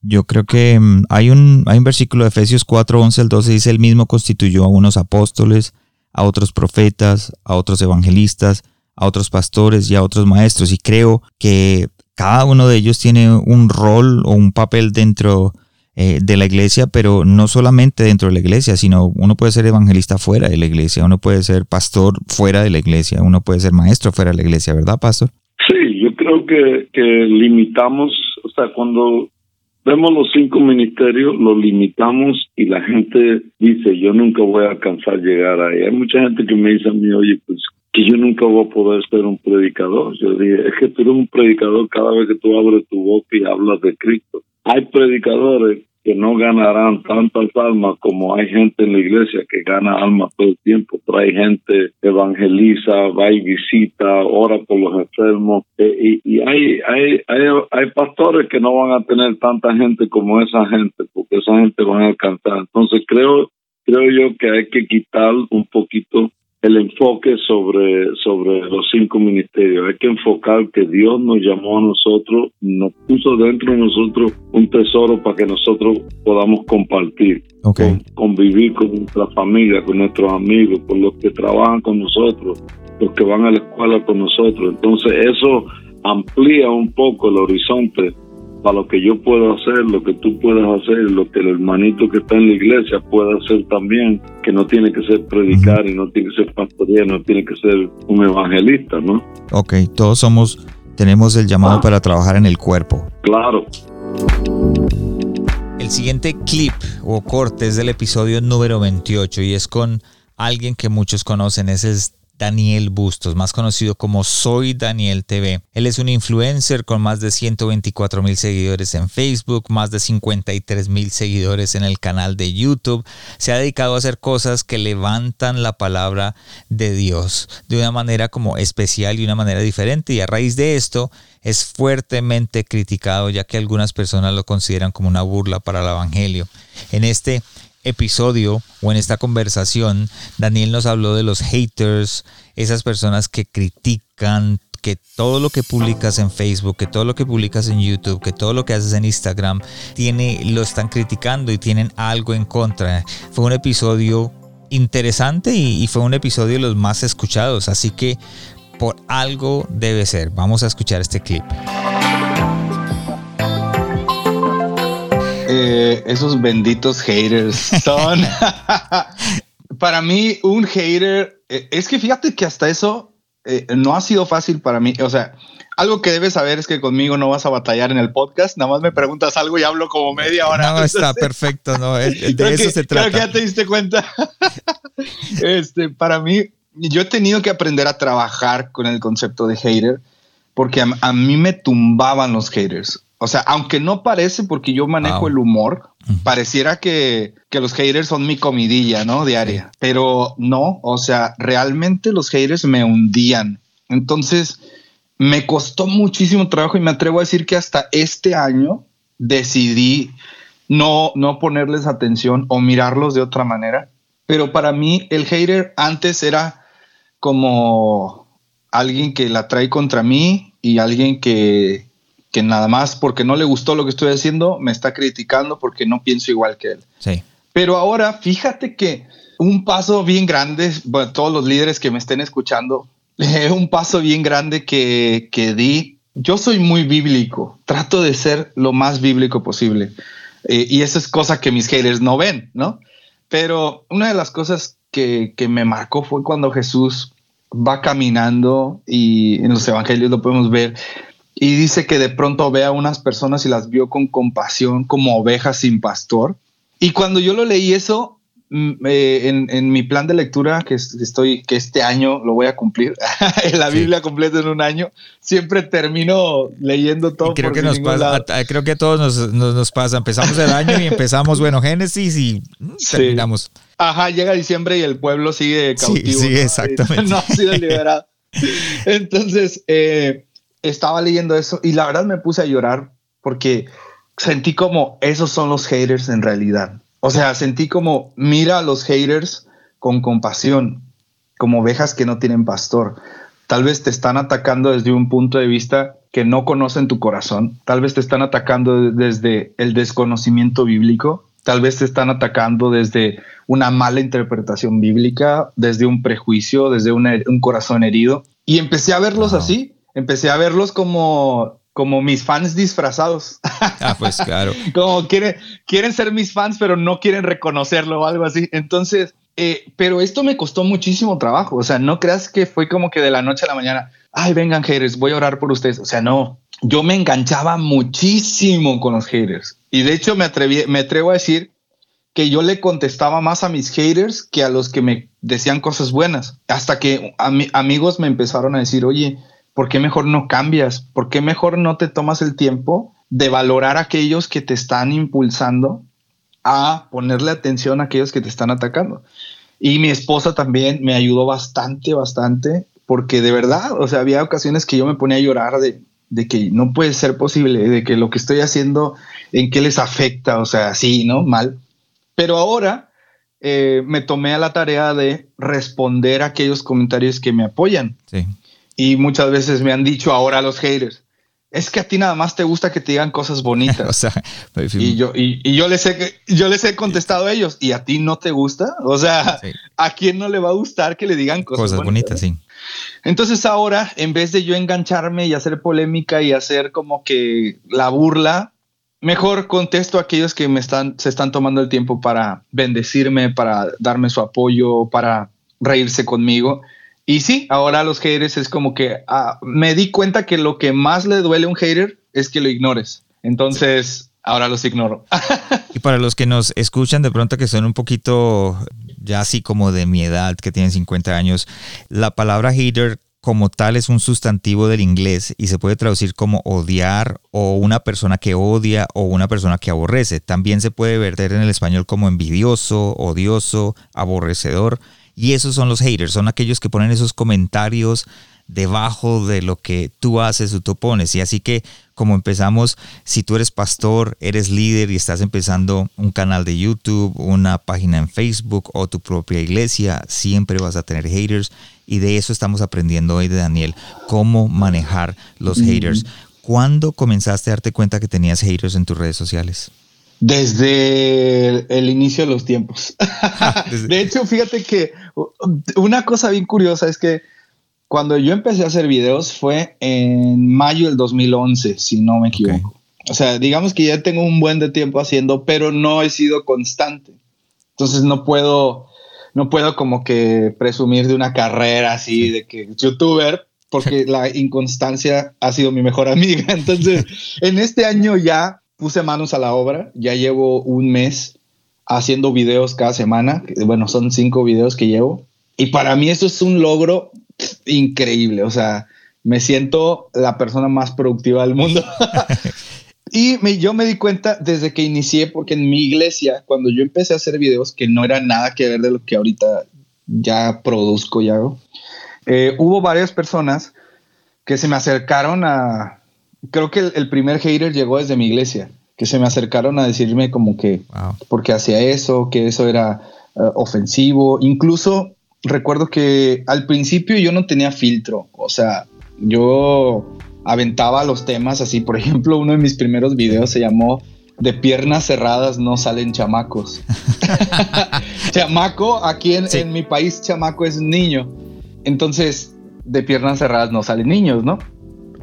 Yo creo que mm, hay un, hay un versículo de Efesios 4, 11 al 12, dice, el mismo constituyó a unos apóstoles, a otros profetas, a otros evangelistas, a otros pastores y a otros maestros. Y creo que cada uno de ellos tiene un rol o un papel dentro eh, de la iglesia, pero no solamente dentro de la iglesia, sino uno puede ser evangelista fuera de la iglesia, uno puede ser pastor fuera de la iglesia, uno puede ser maestro fuera de la iglesia, ¿verdad, pastor? Sí, yo creo que, limitamos, o sea, cuando vemos los cinco ministerios, los limitamos y la gente dice, yo nunca voy a alcanzar llegar ahí. Hay mucha gente que me dice a mí, oye, pues que yo nunca voy a poder ser un predicador. Yo dije, es que tú eres un predicador cada vez que tú abres tu boca y hablas de Cristo. Hay predicadores que no ganarán tantas almas como hay gente en la iglesia que gana almas todo el tiempo. Trae gente, evangeliza, va y visita, ora por los enfermos. Eh, y, hay, hay, hay, hay pastores que no van a tener tanta gente como esa gente, porque esa gente van a alcanzar. Entonces creo, creo yo que hay que quitar un poquito el enfoque sobre, sobre los cinco ministerios. Hay que enfocar que Dios nos llamó a nosotros, nos puso dentro de nosotros un tesoro para que nosotros podamos compartir, convivir con nuestra familia, con nuestros amigos, con los que trabajan con nosotros, los que van a la escuela con nosotros. Entonces eso amplía un poco el horizonte para lo que yo puedo hacer, lo que tú puedes hacer, lo que el hermanito que está en la iglesia puede hacer también, que no tiene que ser predicar y no tiene que ser pastorear, no tiene que ser un evangelista, ¿no? Ok, todos somos, tenemos el llamado ah. para trabajar en el cuerpo. Claro. El siguiente clip o corte es del episodio número 28 y es con alguien que muchos conocen, es el Daniel Bustos, más conocido como Soy Daniel TV. Él es un influencer con más de 124 mil seguidores en Facebook, más de 53 mil seguidores en el canal de YouTube. Se ha dedicado a hacer cosas que levantan la palabra de Dios de una manera como especial y una manera diferente. Y a raíz de esto es fuertemente criticado ya que algunas personas lo consideran como una burla para el Evangelio. En este episodio o en esta conversación, Daniel nos habló de los haters, esas personas que critican que todo lo que publicas en Facebook, que todo lo que publicas en YouTube, que todo lo que haces en Instagram, tiene, lo están criticando y tienen algo en contra. Fue un episodio interesante y, y fue un episodio de los más escuchados, así que por algo debe ser. Vamos a escuchar este clip. Eh, esos benditos haters son. <laughs> para mí, un hater. Eh, es que fíjate que hasta eso eh, no ha sido fácil para mí. O sea, algo que debes saber es que conmigo no vas a batallar en el podcast. Nada más me preguntas algo y hablo como media hora. No, está <laughs> perfecto. No, de eso se trata. Creo que ya te diste cuenta. <laughs> este, para mí, yo he tenido que aprender a trabajar con el concepto de hater porque a mí me tumbaban los haters. O sea, aunque no parece porque yo manejo el humor, pareciera que, los haters son mi comidilla, ¿no? Diaria. Pero no, o sea, realmente los haters me hundían. Entonces, me costó muchísimo trabajo y me atrevo a decir que hasta este año decidí no, no ponerles atención o mirarlos de otra manera. Pero para mí el hater antes era como alguien que la trae contra mí y alguien que, que nada más porque no le gustó lo que estoy haciendo, me está criticando porque no pienso igual que él. Sí. Pero ahora, fíjate que un paso bien grande, bueno, todos los líderes que me estén escuchando, <laughs> un paso bien grande que, que di. Yo soy muy bíblico, trato de ser lo más bíblico posible. Eh, y eso es cosa que mis haters no ven, ¿no? Pero una de las cosas que, que me marcó fue cuando Jesús va caminando y en los evangelios lo podemos ver, y dice que de pronto ve a unas personas y las vio con compasión como ovejas sin pastor. Y cuando yo lo leí eso, mm, eh, en, mi plan de lectura, que estoy, que este año lo voy a cumplir, <laughs> la Biblia completa en un año, siempre termino leyendo todo. creo que nos pasa, creo que a todos nos, pasa. Empezamos el año y empezamos, bueno, Génesis y mm, terminamos. Ajá, llega diciembre y el pueblo sigue cautivo. Sí, exactamente. <laughs> No ha sido <laughs> liberado. Entonces, eh, estaba leyendo eso y la verdad me puse a llorar porque sentí como esos son los haters en realidad. O sea, sentí como mira a los haters con compasión, como ovejas que no tienen pastor. Tal vez te están atacando desde un punto de vista que no conocen tu corazón. Tal vez te están atacando desde el desconocimiento bíblico. Tal vez te están atacando desde una mala interpretación bíblica, desde un prejuicio, desde un corazón herido. Y empecé a verlos así empecé a verlos como, como mis fans disfrazados. Ah, pues claro. <laughs> como quieren, quieren ser mis fans, pero no quieren reconocerlo o algo así. Entonces, eh, pero esto me costó muchísimo trabajo. O sea, no creas que fue como que de la noche a la mañana, ay, vengan haters, voy a orar por ustedes. O sea, no, yo me enganchaba muchísimo con los haters. Y de hecho me, atreví, me atrevo a decir que yo le contestaba más a mis haters que a los que me decían cosas buenas. Hasta que amigos me empezaron a decir, oye, ¿por qué mejor no cambias? ¿Por qué mejor no te tomas el tiempo de valorar a aquellos que te están impulsando a ponerle atención a aquellos que te están atacando? Y mi esposa también me ayudó bastante, bastante, porque de verdad, o sea, había ocasiones que yo me ponía a llorar de, que no puede ser posible, de que lo que estoy haciendo, en qué les afecta, o sea, sí, ¿no? Mal. Pero ahora eh, me tomé a la tarea de responder a aquellos comentarios que me apoyan. Sí. Y muchas veces me han dicho ahora los haters, es que a ti nada más te gusta que te digan cosas bonitas. <laughs> Pues, y yo, y, yo les he, yo les he contestado a ellos, ¿y a ti no te gusta? O sea, ¿a quién no le va a gustar que le digan cosas, cosas bonitas? sí. Entonces ahora, en vez de yo engancharme y hacer polémica y hacer como que la burla, mejor contesto a aquellos que me están, se están tomando el tiempo para bendecirme, para darme su apoyo, para reírse conmigo. Y sí, ahora los haters es como que ah, me di cuenta que lo que más le duele a un hater es que lo ignores. Entonces, ahora los ignoro. Y para los que nos escuchan de pronto que son un poquito ya así como de mi edad, que tienen 50 años, la palabra hater como tal es un sustantivo del inglés y se puede traducir como odiar o una persona que odia o una persona que aborrece. También se puede verter en el español como envidioso, odioso, aborrecedor. Y esos son los haters, son aquellos que ponen esos comentarios debajo de lo que tú haces o tú pones. Y así que como empezamos, si tú eres pastor, eres líder y estás empezando un canal de YouTube, una página en Facebook o tu propia iglesia, siempre vas a tener haters. Y de eso estamos aprendiendo hoy de Daniel, cómo manejar los haters. ¿Cuándo comenzaste a darte cuenta que tenías haters en tus redes sociales? Desde el, inicio de los tiempos. <laughs> <laughs> de hecho, fíjate que una cosa bien curiosa es que cuando yo empecé a hacer videos fue en mayo del 2011, si no me equivoco. O sea, digamos que ya tengo un buen de tiempo haciendo, pero no he sido constante. Entonces no puedo, no puedo como que presumir de una carrera así de que youtuber, porque <laughs> la inconstancia ha sido mi mejor amiga. Entonces, en este año ya puse manos a la obra, ya llevo un mes haciendo videos cada semana. Bueno, son cinco videos que llevo. Y para mí eso es un logro increíble. O sea, me siento la persona más productiva del mundo. <laughs> <laughs> y yo me di cuenta desde que inicié, porque en mi iglesia, cuando yo empecé a hacer videos, que no era nada que ver de lo que ahorita ya produzco y hago, eh, hubo varias personas que se me acercaron a... Creo que el, primer hater llegó desde mi iglesia, que se me acercaron a decirme como que, porque hacía eso, que eso era eh, ofensivo. Incluso recuerdo que al principio yo no tenía filtro, o sea, yo aventaba los temas así, por ejemplo, uno de mis primeros videos se llamó De piernas cerradas no salen chamacos. <laughs> chamaco, aquí en, en, mi país, chamaco es niño. Entonces, de piernas cerradas no salen niños, ¿no?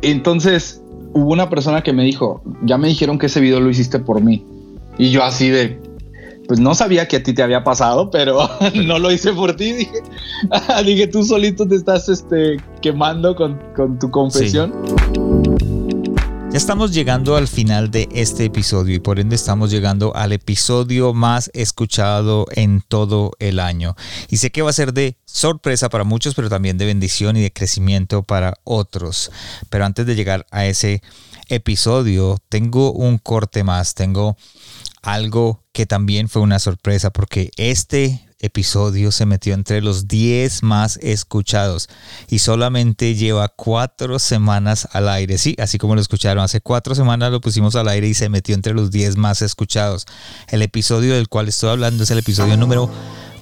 Entonces, hubo una persona que me dijo, ya me dijeron que ese video lo hiciste por mí. Y yo así de, pues no sabía que a ti te había pasado, pero <laughs> no lo hice por ti. Dije, <laughs> dije tú solito te estás este, quemando con, tu confesión. Ya estamos llegando al final de este episodio y por ende estamos llegando al episodio más escuchado en todo el año. Y sé que va a ser de sorpresa para muchos, pero también de bendición y de crecimiento para otros. Pero antes de llegar a ese episodio, tengo un corte más, tengo algo que también fue una sorpresa porque este episodio se metió entre los 10 más escuchados y solamente lleva cuatro semanas al aire. Sí, así como lo escucharon, hace cuatro semanas lo pusimos al aire y se metió entre los 10 más escuchados. El episodio del cual estoy hablando es el episodio número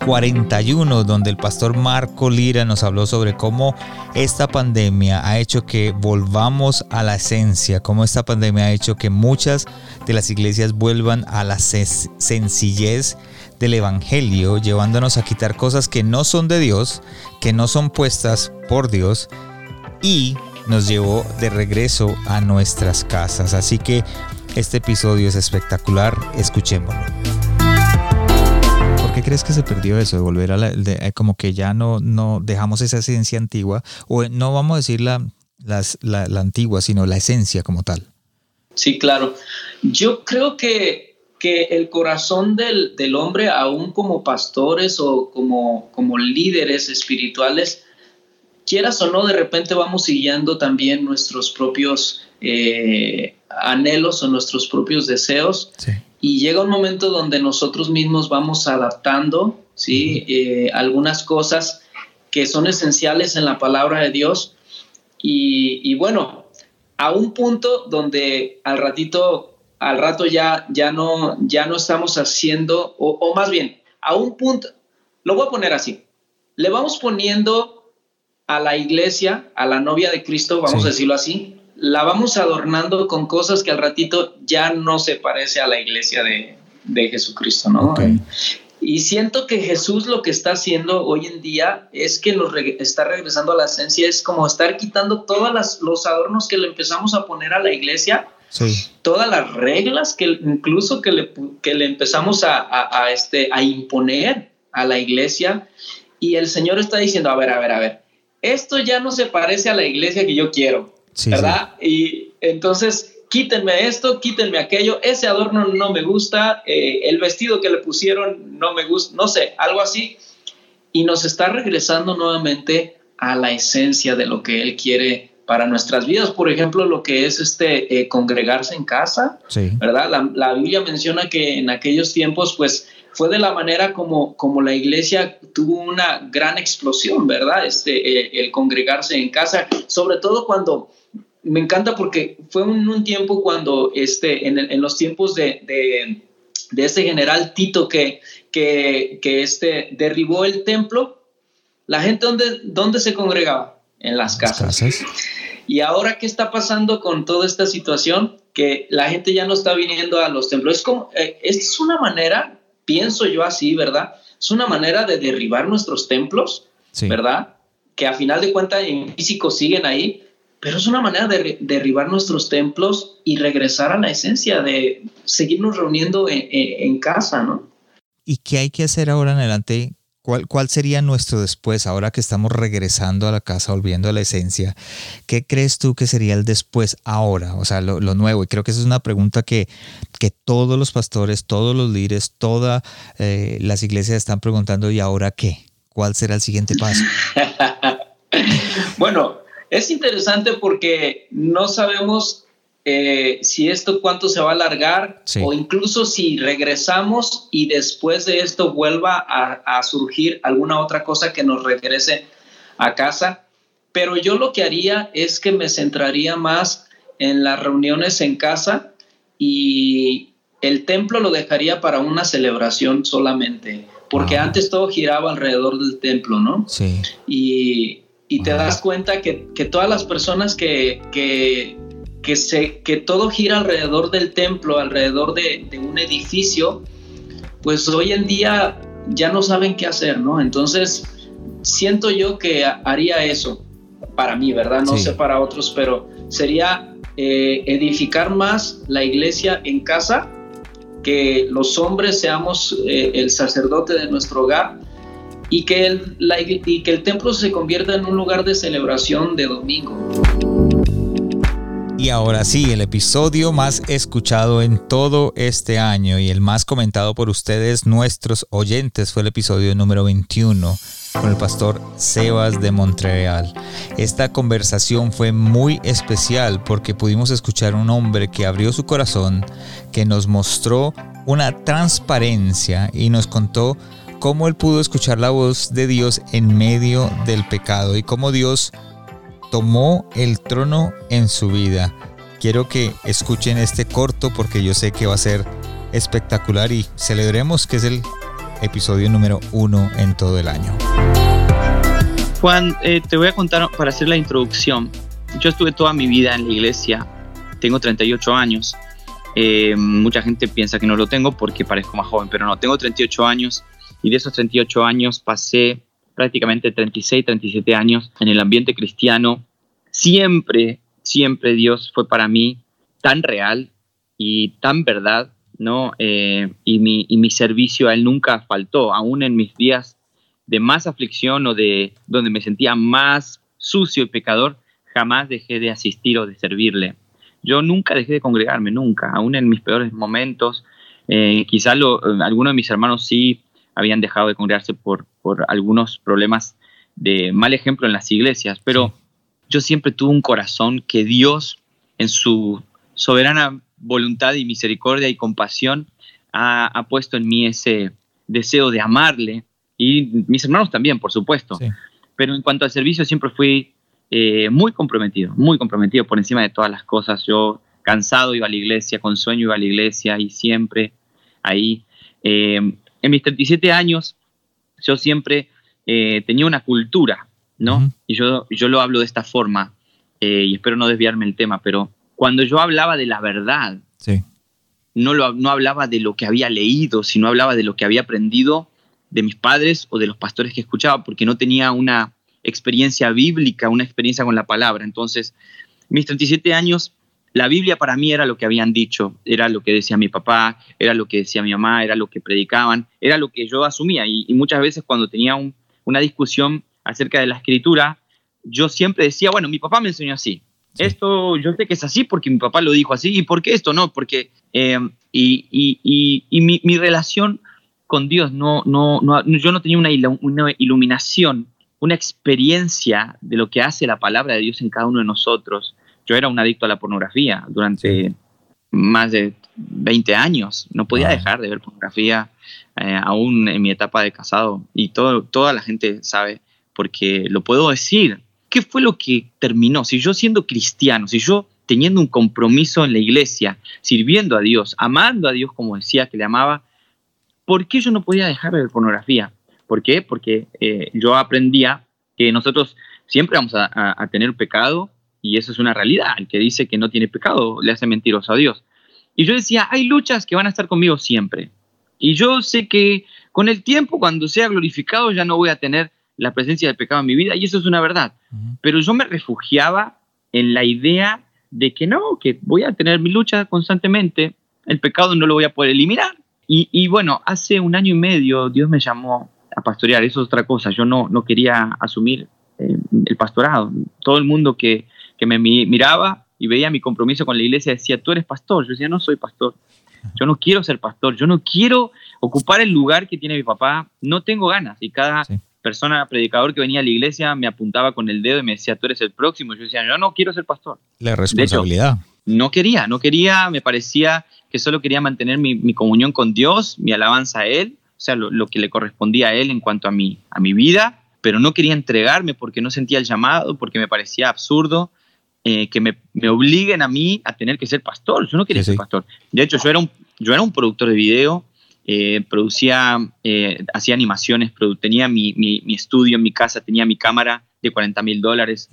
41, donde el pastor Marco Lira nos habló sobre cómo esta pandemia ha hecho que volvamos a la esencia, cómo esta pandemia ha hecho que muchas de las iglesias vuelvan a la sencillez del Evangelio, llevándonos a quitar cosas que no son de Dios, que no son puestas por Dios, y nos llevó de regreso a nuestras casas. Así que este episodio es espectacular, escuchémoslo qué crees que se perdió eso de volver a la, eh, como que ya no, no dejamos esa esencia antigua, o no vamos a decir la, la, antigua, sino la esencia como tal? Sí, claro. Yo creo que, que el corazón del, del, hombre, aún como pastores o como, como líderes espirituales, quieras o no, de repente vamos siguiendo también nuestros propios eh, anhelos o nuestros propios deseos. Sí y llega un momento donde nosotros mismos vamos adaptando ¿sí? Eh, algunas cosas que son esenciales en la palabra de Dios y, bueno, a un punto donde al ratito, al rato ya, ya, no, ya no estamos haciendo, o, más bien, a un punto, lo voy a poner así, le vamos poniendo a la iglesia, a la novia de Cristo, vamos a decirlo así, la vamos adornando con cosas que al ratito ya no se parece a la iglesia de, Jesucristo, ¿no? Y siento que Jesús lo que está haciendo hoy en día es que nos está regresando a la esencia, es como estar quitando todos los adornos que le empezamos a poner a la iglesia, todas las reglas que incluso que le, le empezamos a, este, a imponer a la iglesia. Y el Señor está diciendo, a ver, a ver, a ver, esto ya no se parece a la iglesia que yo quiero. ¿verdad? Y entonces quítenme esto, quítenme aquello, ese adorno no me gusta, eh, el vestido que le pusieron no me gusta, no sé, algo así. Y nos está regresando nuevamente a la esencia de lo que Él quiere para nuestras vidas. Por ejemplo, lo que es este eh, congregarse en casa, ¿verdad? La, la, Biblia menciona que en aquellos tiempos, pues, fue de la manera como, como la iglesia tuvo una gran explosión, ¿verdad? Este, eh, el congregarse en casa, sobre todo cuando me encanta porque fue un, un tiempo cuando, este, en, en los tiempos de, de, de, este general Tito que, que, que este, derribó el templo, la gente ¿dónde, dónde se congregaba? En las casas. Y ahora, ¿qué está pasando con toda esta situación? Que la gente ya no está viniendo a los templos. Es como, eh, es una manera, pienso yo así, ¿verdad? Es una manera de derribar nuestros templos, ¿verdad? Que a final de cuentas en físico siguen ahí, pero es una manera de derribar nuestros templos y regresar a la esencia de seguirnos reuniendo en, casa, ¿no? ¿Y qué hay que hacer ahora en adelante? ¿Cuál, ¿Cuál, sería nuestro después, ahora que estamos regresando a la casa, volviendo a la esencia? ¿Qué crees tú que sería el después ahora? O sea, lo, lo nuevo. Y creo que esa es una pregunta que, que todos los pastores, todos los líderes, todas eh, las iglesias están preguntando, ¿y ahora qué? ¿Cuál será el siguiente paso? <laughs> bueno, es interesante porque no sabemos eh, si esto cuánto se va a alargar sí. o incluso si regresamos y después de esto vuelva a, a, surgir alguna otra cosa que nos regrese a casa. Pero yo lo que haría es que me centraría más en las reuniones en casa y el templo lo dejaría para una celebración solamente, porque ah. antes todo giraba alrededor del templo, ¿no? Sí. Y y te das cuenta que, que todas las personas que, que, que, se, que todo gira alrededor del templo, alrededor de, de, un edificio, pues hoy en día ya no saben qué hacer, ¿no? Entonces, siento yo que haría eso para mí, ¿verdad? No sí. sé para otros, pero sería eh, edificar más la iglesia en casa, que los hombres seamos eh, el sacerdote de nuestro hogar y que, el, la, y que el templo se convierta en un lugar de celebración de domingo. Y ahora sí, el episodio más escuchado en todo este año y el más comentado por ustedes, nuestros oyentes, fue el episodio número 21 con el pastor Sebas de Montreal. Esta conversación fue muy especial porque pudimos escuchar un hombre que abrió su corazón, que nos mostró una transparencia y nos contó cómo él pudo escuchar la voz de Dios en medio del pecado y cómo Dios tomó el trono en su vida. Quiero que escuchen este corto porque yo sé que va a ser espectacular y celebremos que es el episodio número uno en todo el año. Juan, eh, te voy a contar para hacer la introducción. Yo estuve toda mi vida en la iglesia, tengo 38 años. Eh, mucha gente piensa que no lo tengo porque parezco más joven, pero no, tengo 38 años y de esos 38 años pasé prácticamente 36, 37 años en el ambiente cristiano. Siempre, siempre Dios fue para mí tan real y tan verdad, ¿no? Eh, y, mi, y mi servicio a Él nunca faltó, aún en mis días de más aflicción o de donde me sentía más sucio y pecador, jamás dejé de asistir o de servirle. Yo nunca dejé de congregarme, nunca, aún en mis peores momentos. Eh, quizá lo, algunos de mis hermanos sí habían dejado de congregarse por, por algunos problemas de mal ejemplo en las iglesias, pero yo siempre tuve un corazón que Dios, en su soberana voluntad y misericordia y compasión, ha, ha puesto en mí ese deseo de amarle, y mis hermanos también, por supuesto. Sí. Pero en cuanto al servicio, siempre fui eh, muy comprometido, muy comprometido por encima de todas las cosas. Yo cansado iba a la iglesia, con sueño iba a la iglesia y siempre ahí. Eh, en mis 37 años, yo siempre eh, tenía una cultura, ¿no? Uh -huh. Y yo, yo lo hablo de esta forma, eh, y espero no desviarme el tema, pero cuando yo hablaba de la verdad, sí. no, lo, no hablaba de lo que había leído, sino hablaba de lo que había aprendido de mis padres o de los pastores que escuchaba, porque no tenía una experiencia bíblica, una experiencia con la palabra. Entonces, mis 37 años la Biblia para mí era lo que habían dicho, era lo que decía mi papá, era lo que decía mi mamá, era lo que predicaban, era lo que yo asumía. Y, y muchas veces cuando tenía un, una discusión acerca de la escritura, yo siempre decía, bueno, mi papá me enseñó así, Esto yo sé que es así porque mi papá lo dijo así. ¿Y por qué esto no? Porque, eh, y, mi, relación con Dios, no, no, no, yo no tenía una, una iluminación, una experiencia de lo que hace la palabra de Dios en cada uno de nosotros. Yo era un adicto a la pornografía durante más de 20 años. No podía dejar de ver pornografía eh, aún en mi etapa de casado. Y todo, toda la gente sabe, porque lo puedo decir. ¿Qué fue lo que terminó? Si yo siendo cristiano, si yo teniendo un compromiso en la iglesia, sirviendo a Dios, amando a Dios como decía que le amaba, ¿por qué yo no podía dejar de ver pornografía? ¿Por qué? Porque eh, yo aprendía que nosotros siempre vamos a, a, tener pecado y eso es una realidad. El que dice que no tiene pecado le hace mentiroso a Dios. Y yo decía, hay luchas que van a estar conmigo siempre. Y yo sé que con el tiempo, cuando sea glorificado, ya no voy a tener la presencia del pecado en mi vida y eso es una verdad. Pero yo me refugiaba en la idea de que no, que voy a tener mi lucha constantemente, el pecado no lo voy a poder eliminar. Y, bueno, hace un año y medio Dios me llamó a pastorear, eso es otra cosa, yo no, no quería asumir eh, el pastorado. Todo el mundo que, que me miraba y veía mi compromiso con la iglesia decía, tú eres pastor, yo decía, no soy pastor. Yo no quiero ser pastor, yo no quiero ocupar el lugar que tiene mi papá, no tengo ganas. Y cada, persona, predicador que venía a la iglesia me apuntaba con el dedo y me decía, tú eres el próximo. Yo decía, yo no quiero ser pastor. La responsabilidad. no quería, no quería, me parecía que solo quería mantener mi, comunión con Dios, mi alabanza a Él, o sea, lo, que le correspondía a Él en cuanto a mi, a mi vida, pero no quería entregarme porque no sentía el llamado, porque me parecía absurdo eh, que me, me, obliguen a mí a tener que ser pastor. Yo no quería ser pastor. De hecho, yo era un, yo era un productor de video, eh, producía, eh, hacía animaciones, tenía mi, mi, estudio en mi casa, tenía mi cámara de 40 mil dólares,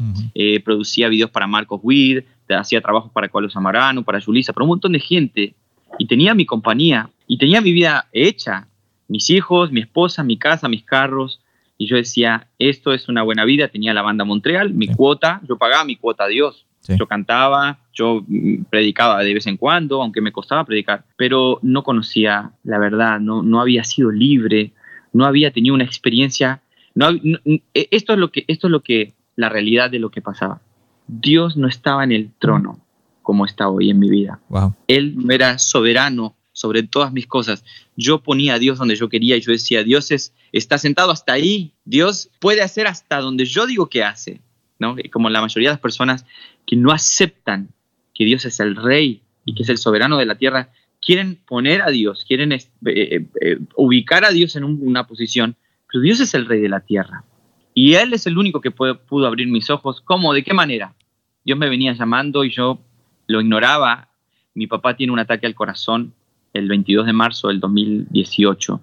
producía videos para Marcos Weir, hacía trabajos para Carlos Amarano, para Julissa, para un montón de gente. Y tenía mi compañía y tenía mi vida hecha, mis hijos, mi esposa, mi casa, mis carros. Y yo decía, esto es una buena vida. Tenía la banda Montreal, mi cuota, yo pagaba mi cuota a Dios. Yo cantaba, yo mm, predicaba de vez en cuando, aunque me costaba predicar, pero no conocía la verdad, no, no había sido libre, no había tenido una experiencia. No, e, esto, es lo que, esto es lo que, la realidad de lo que pasaba. Dios no estaba en el trono como está hoy en mi vida. Él no era soberano sobre todas mis cosas. Yo ponía a Dios donde yo quería y yo decía, Dios es, está sentado hasta ahí. Dios puede hacer hasta donde yo digo que hace. ¿no? Como la mayoría de las personas que no aceptan que Dios es el rey y que es el soberano de la tierra, quieren poner a Dios, quieren eh, eh, eh, ubicar a Dios en una posición, pero Dios es el rey de la tierra. Y Él es el único que pudo abrir mis ojos. ¿Cómo? ¿De qué manera? Dios me venía llamando y yo lo ignoraba. Mi papá tiene un ataque al corazón el 22 de marzo del 2018.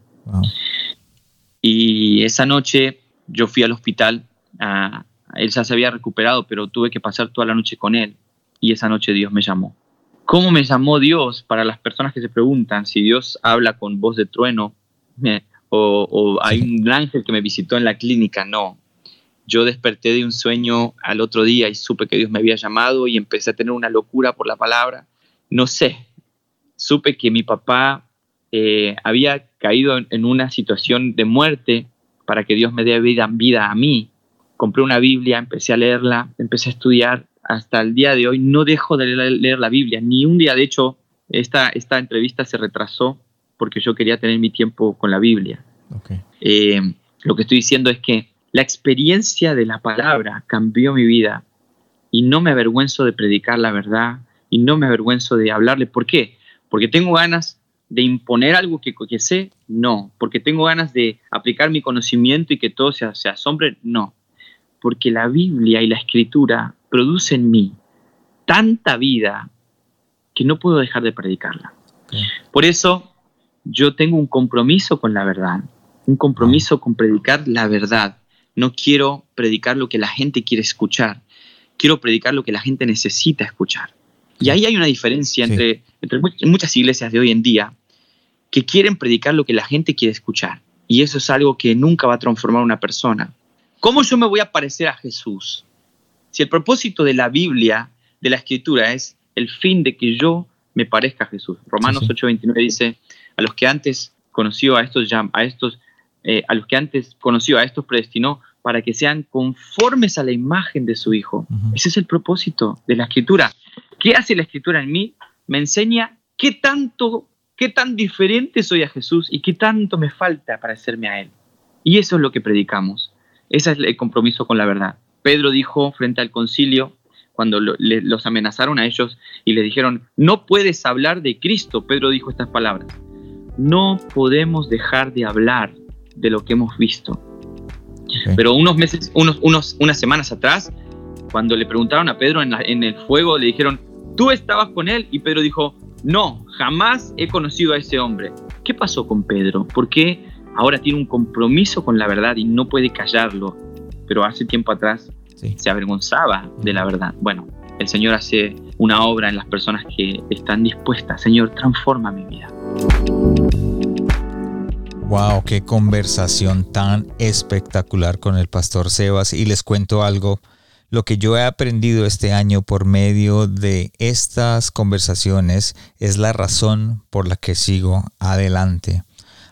Y esa noche yo fui al hospital él ya se había recuperado, pero tuve que pasar toda la noche con él y esa noche Dios me llamó. ¿Cómo me llamó Dios? Para las personas que se preguntan si Dios habla con voz de trueno o, hay un ángel que me visitó en la clínica, no. Yo desperté de un sueño al otro día y supe que Dios me había llamado y empecé a tener una locura por la palabra. No sé, supe que mi papá eh, había caído en, una situación de muerte para que Dios me dé vida, vida a mí compré una Biblia, empecé a leerla, empecé a estudiar. Hasta el día de hoy no dejo de leer la Biblia, ni un día. De hecho, esta, esta entrevista se retrasó porque yo quería tener mi tiempo con la Biblia. Eh, lo que estoy diciendo es que la experiencia de la palabra cambió mi vida y no me avergüenzo de predicar la verdad y no me avergüenzo de hablarle. ¿Por qué? Porque tengo ganas de imponer algo que, que sé, no. Porque tengo ganas de aplicar mi conocimiento y que todo se, se asombre, no porque la Biblia y la Escritura producen en mí tanta vida que no puedo dejar de predicarla. Por eso yo tengo un compromiso con la verdad, un compromiso con predicar la verdad. No quiero predicar lo que la gente quiere escuchar, quiero predicar lo que la gente necesita escuchar. Y ahí hay una diferencia entre, entre muchas iglesias de hoy en día que quieren predicar lo que la gente quiere escuchar. Y eso es algo que nunca va a transformar a una persona. ¿Cómo yo me voy a parecer a Jesús? Si el propósito de la Biblia, de la escritura, es el fin de que yo me parezca a Jesús. Romanos 8:29 dice, a los que antes conoció a estos, a estos eh, a los que antes conoció a estos predestinó para que sean conformes a la imagen de su Hijo. Ese es el propósito de la escritura. ¿Qué hace la escritura en mí? Me enseña qué tanto, qué tan diferente soy a Jesús y qué tanto me falta para parecerme a Él. Y eso es lo que predicamos. Ese es el compromiso con la verdad. Pedro dijo frente al concilio, cuando los amenazaron a ellos y les dijeron, no puedes hablar de Cristo, Pedro dijo estas palabras, no podemos dejar de hablar de lo que hemos visto. Pero unos meses, unos, unos, unas semanas atrás, cuando le preguntaron a Pedro en, en el fuego, le dijeron, tú estabas con él, y Pedro dijo, no, jamás he conocido a ese hombre. ¿Qué pasó con Pedro? ¿Por qué ahora tiene un compromiso con la verdad y no puede callarlo? Pero hace tiempo atrás se avergonzaba de la verdad. Bueno, el Señor hace una obra en las personas que están dispuestas. Señor, transforma mi vida. Wow, qué conversación tan espectacular con el pastor Sebas. Y les cuento algo, lo que yo he aprendido este año por medio de estas conversaciones es la razón por la que sigo adelante.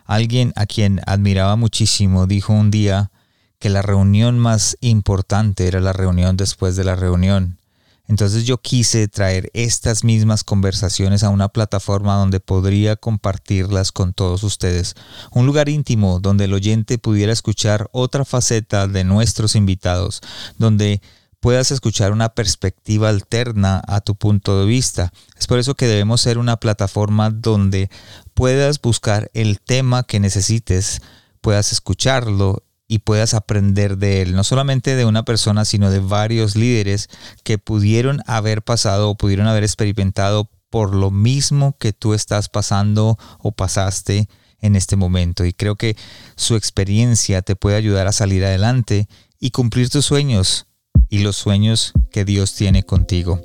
Alguien a quien admiraba muchísimo dijo un día que la reunión más importante era la reunión después de la reunión. Entonces yo quise traer estas mismas conversaciones a una plataforma donde podría compartirlas con todos ustedes. Un lugar íntimo donde el oyente pudiera escuchar otra faceta de nuestros invitados, donde puedas escuchar una perspectiva alterna a tu punto de vista. Es por eso que debemos ser una plataforma donde puedas buscar el tema que necesites, puedas escucharlo y puedas aprender de él, no solamente de una persona, sino de varios líderes que pudieron haber pasado o pudieron haber experimentado por lo mismo que tú estás pasando o pasaste en este momento. Y creo que su experiencia te puede ayudar a salir adelante y cumplir tus sueños y los sueños que Dios tiene contigo.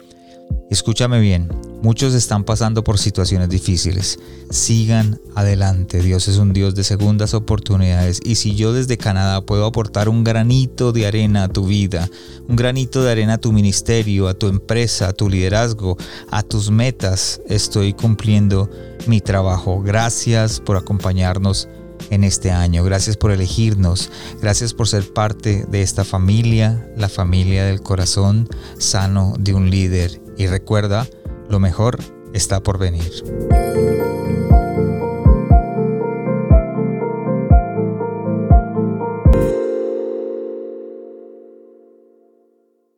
Escúchame bien, muchos están pasando por situaciones difíciles. Sigan adelante, Dios es un Dios de segundas oportunidades y si yo desde Canadá puedo aportar un granito de arena a tu vida, un granito de arena a tu ministerio, a tu empresa, a tu liderazgo, a tus metas, estoy cumpliendo mi trabajo. Gracias por acompañarnos en este año. Gracias por elegirnos. Gracias por ser parte de esta familia, la familia del corazón sano de un líder y recuerda, lo mejor está por venir.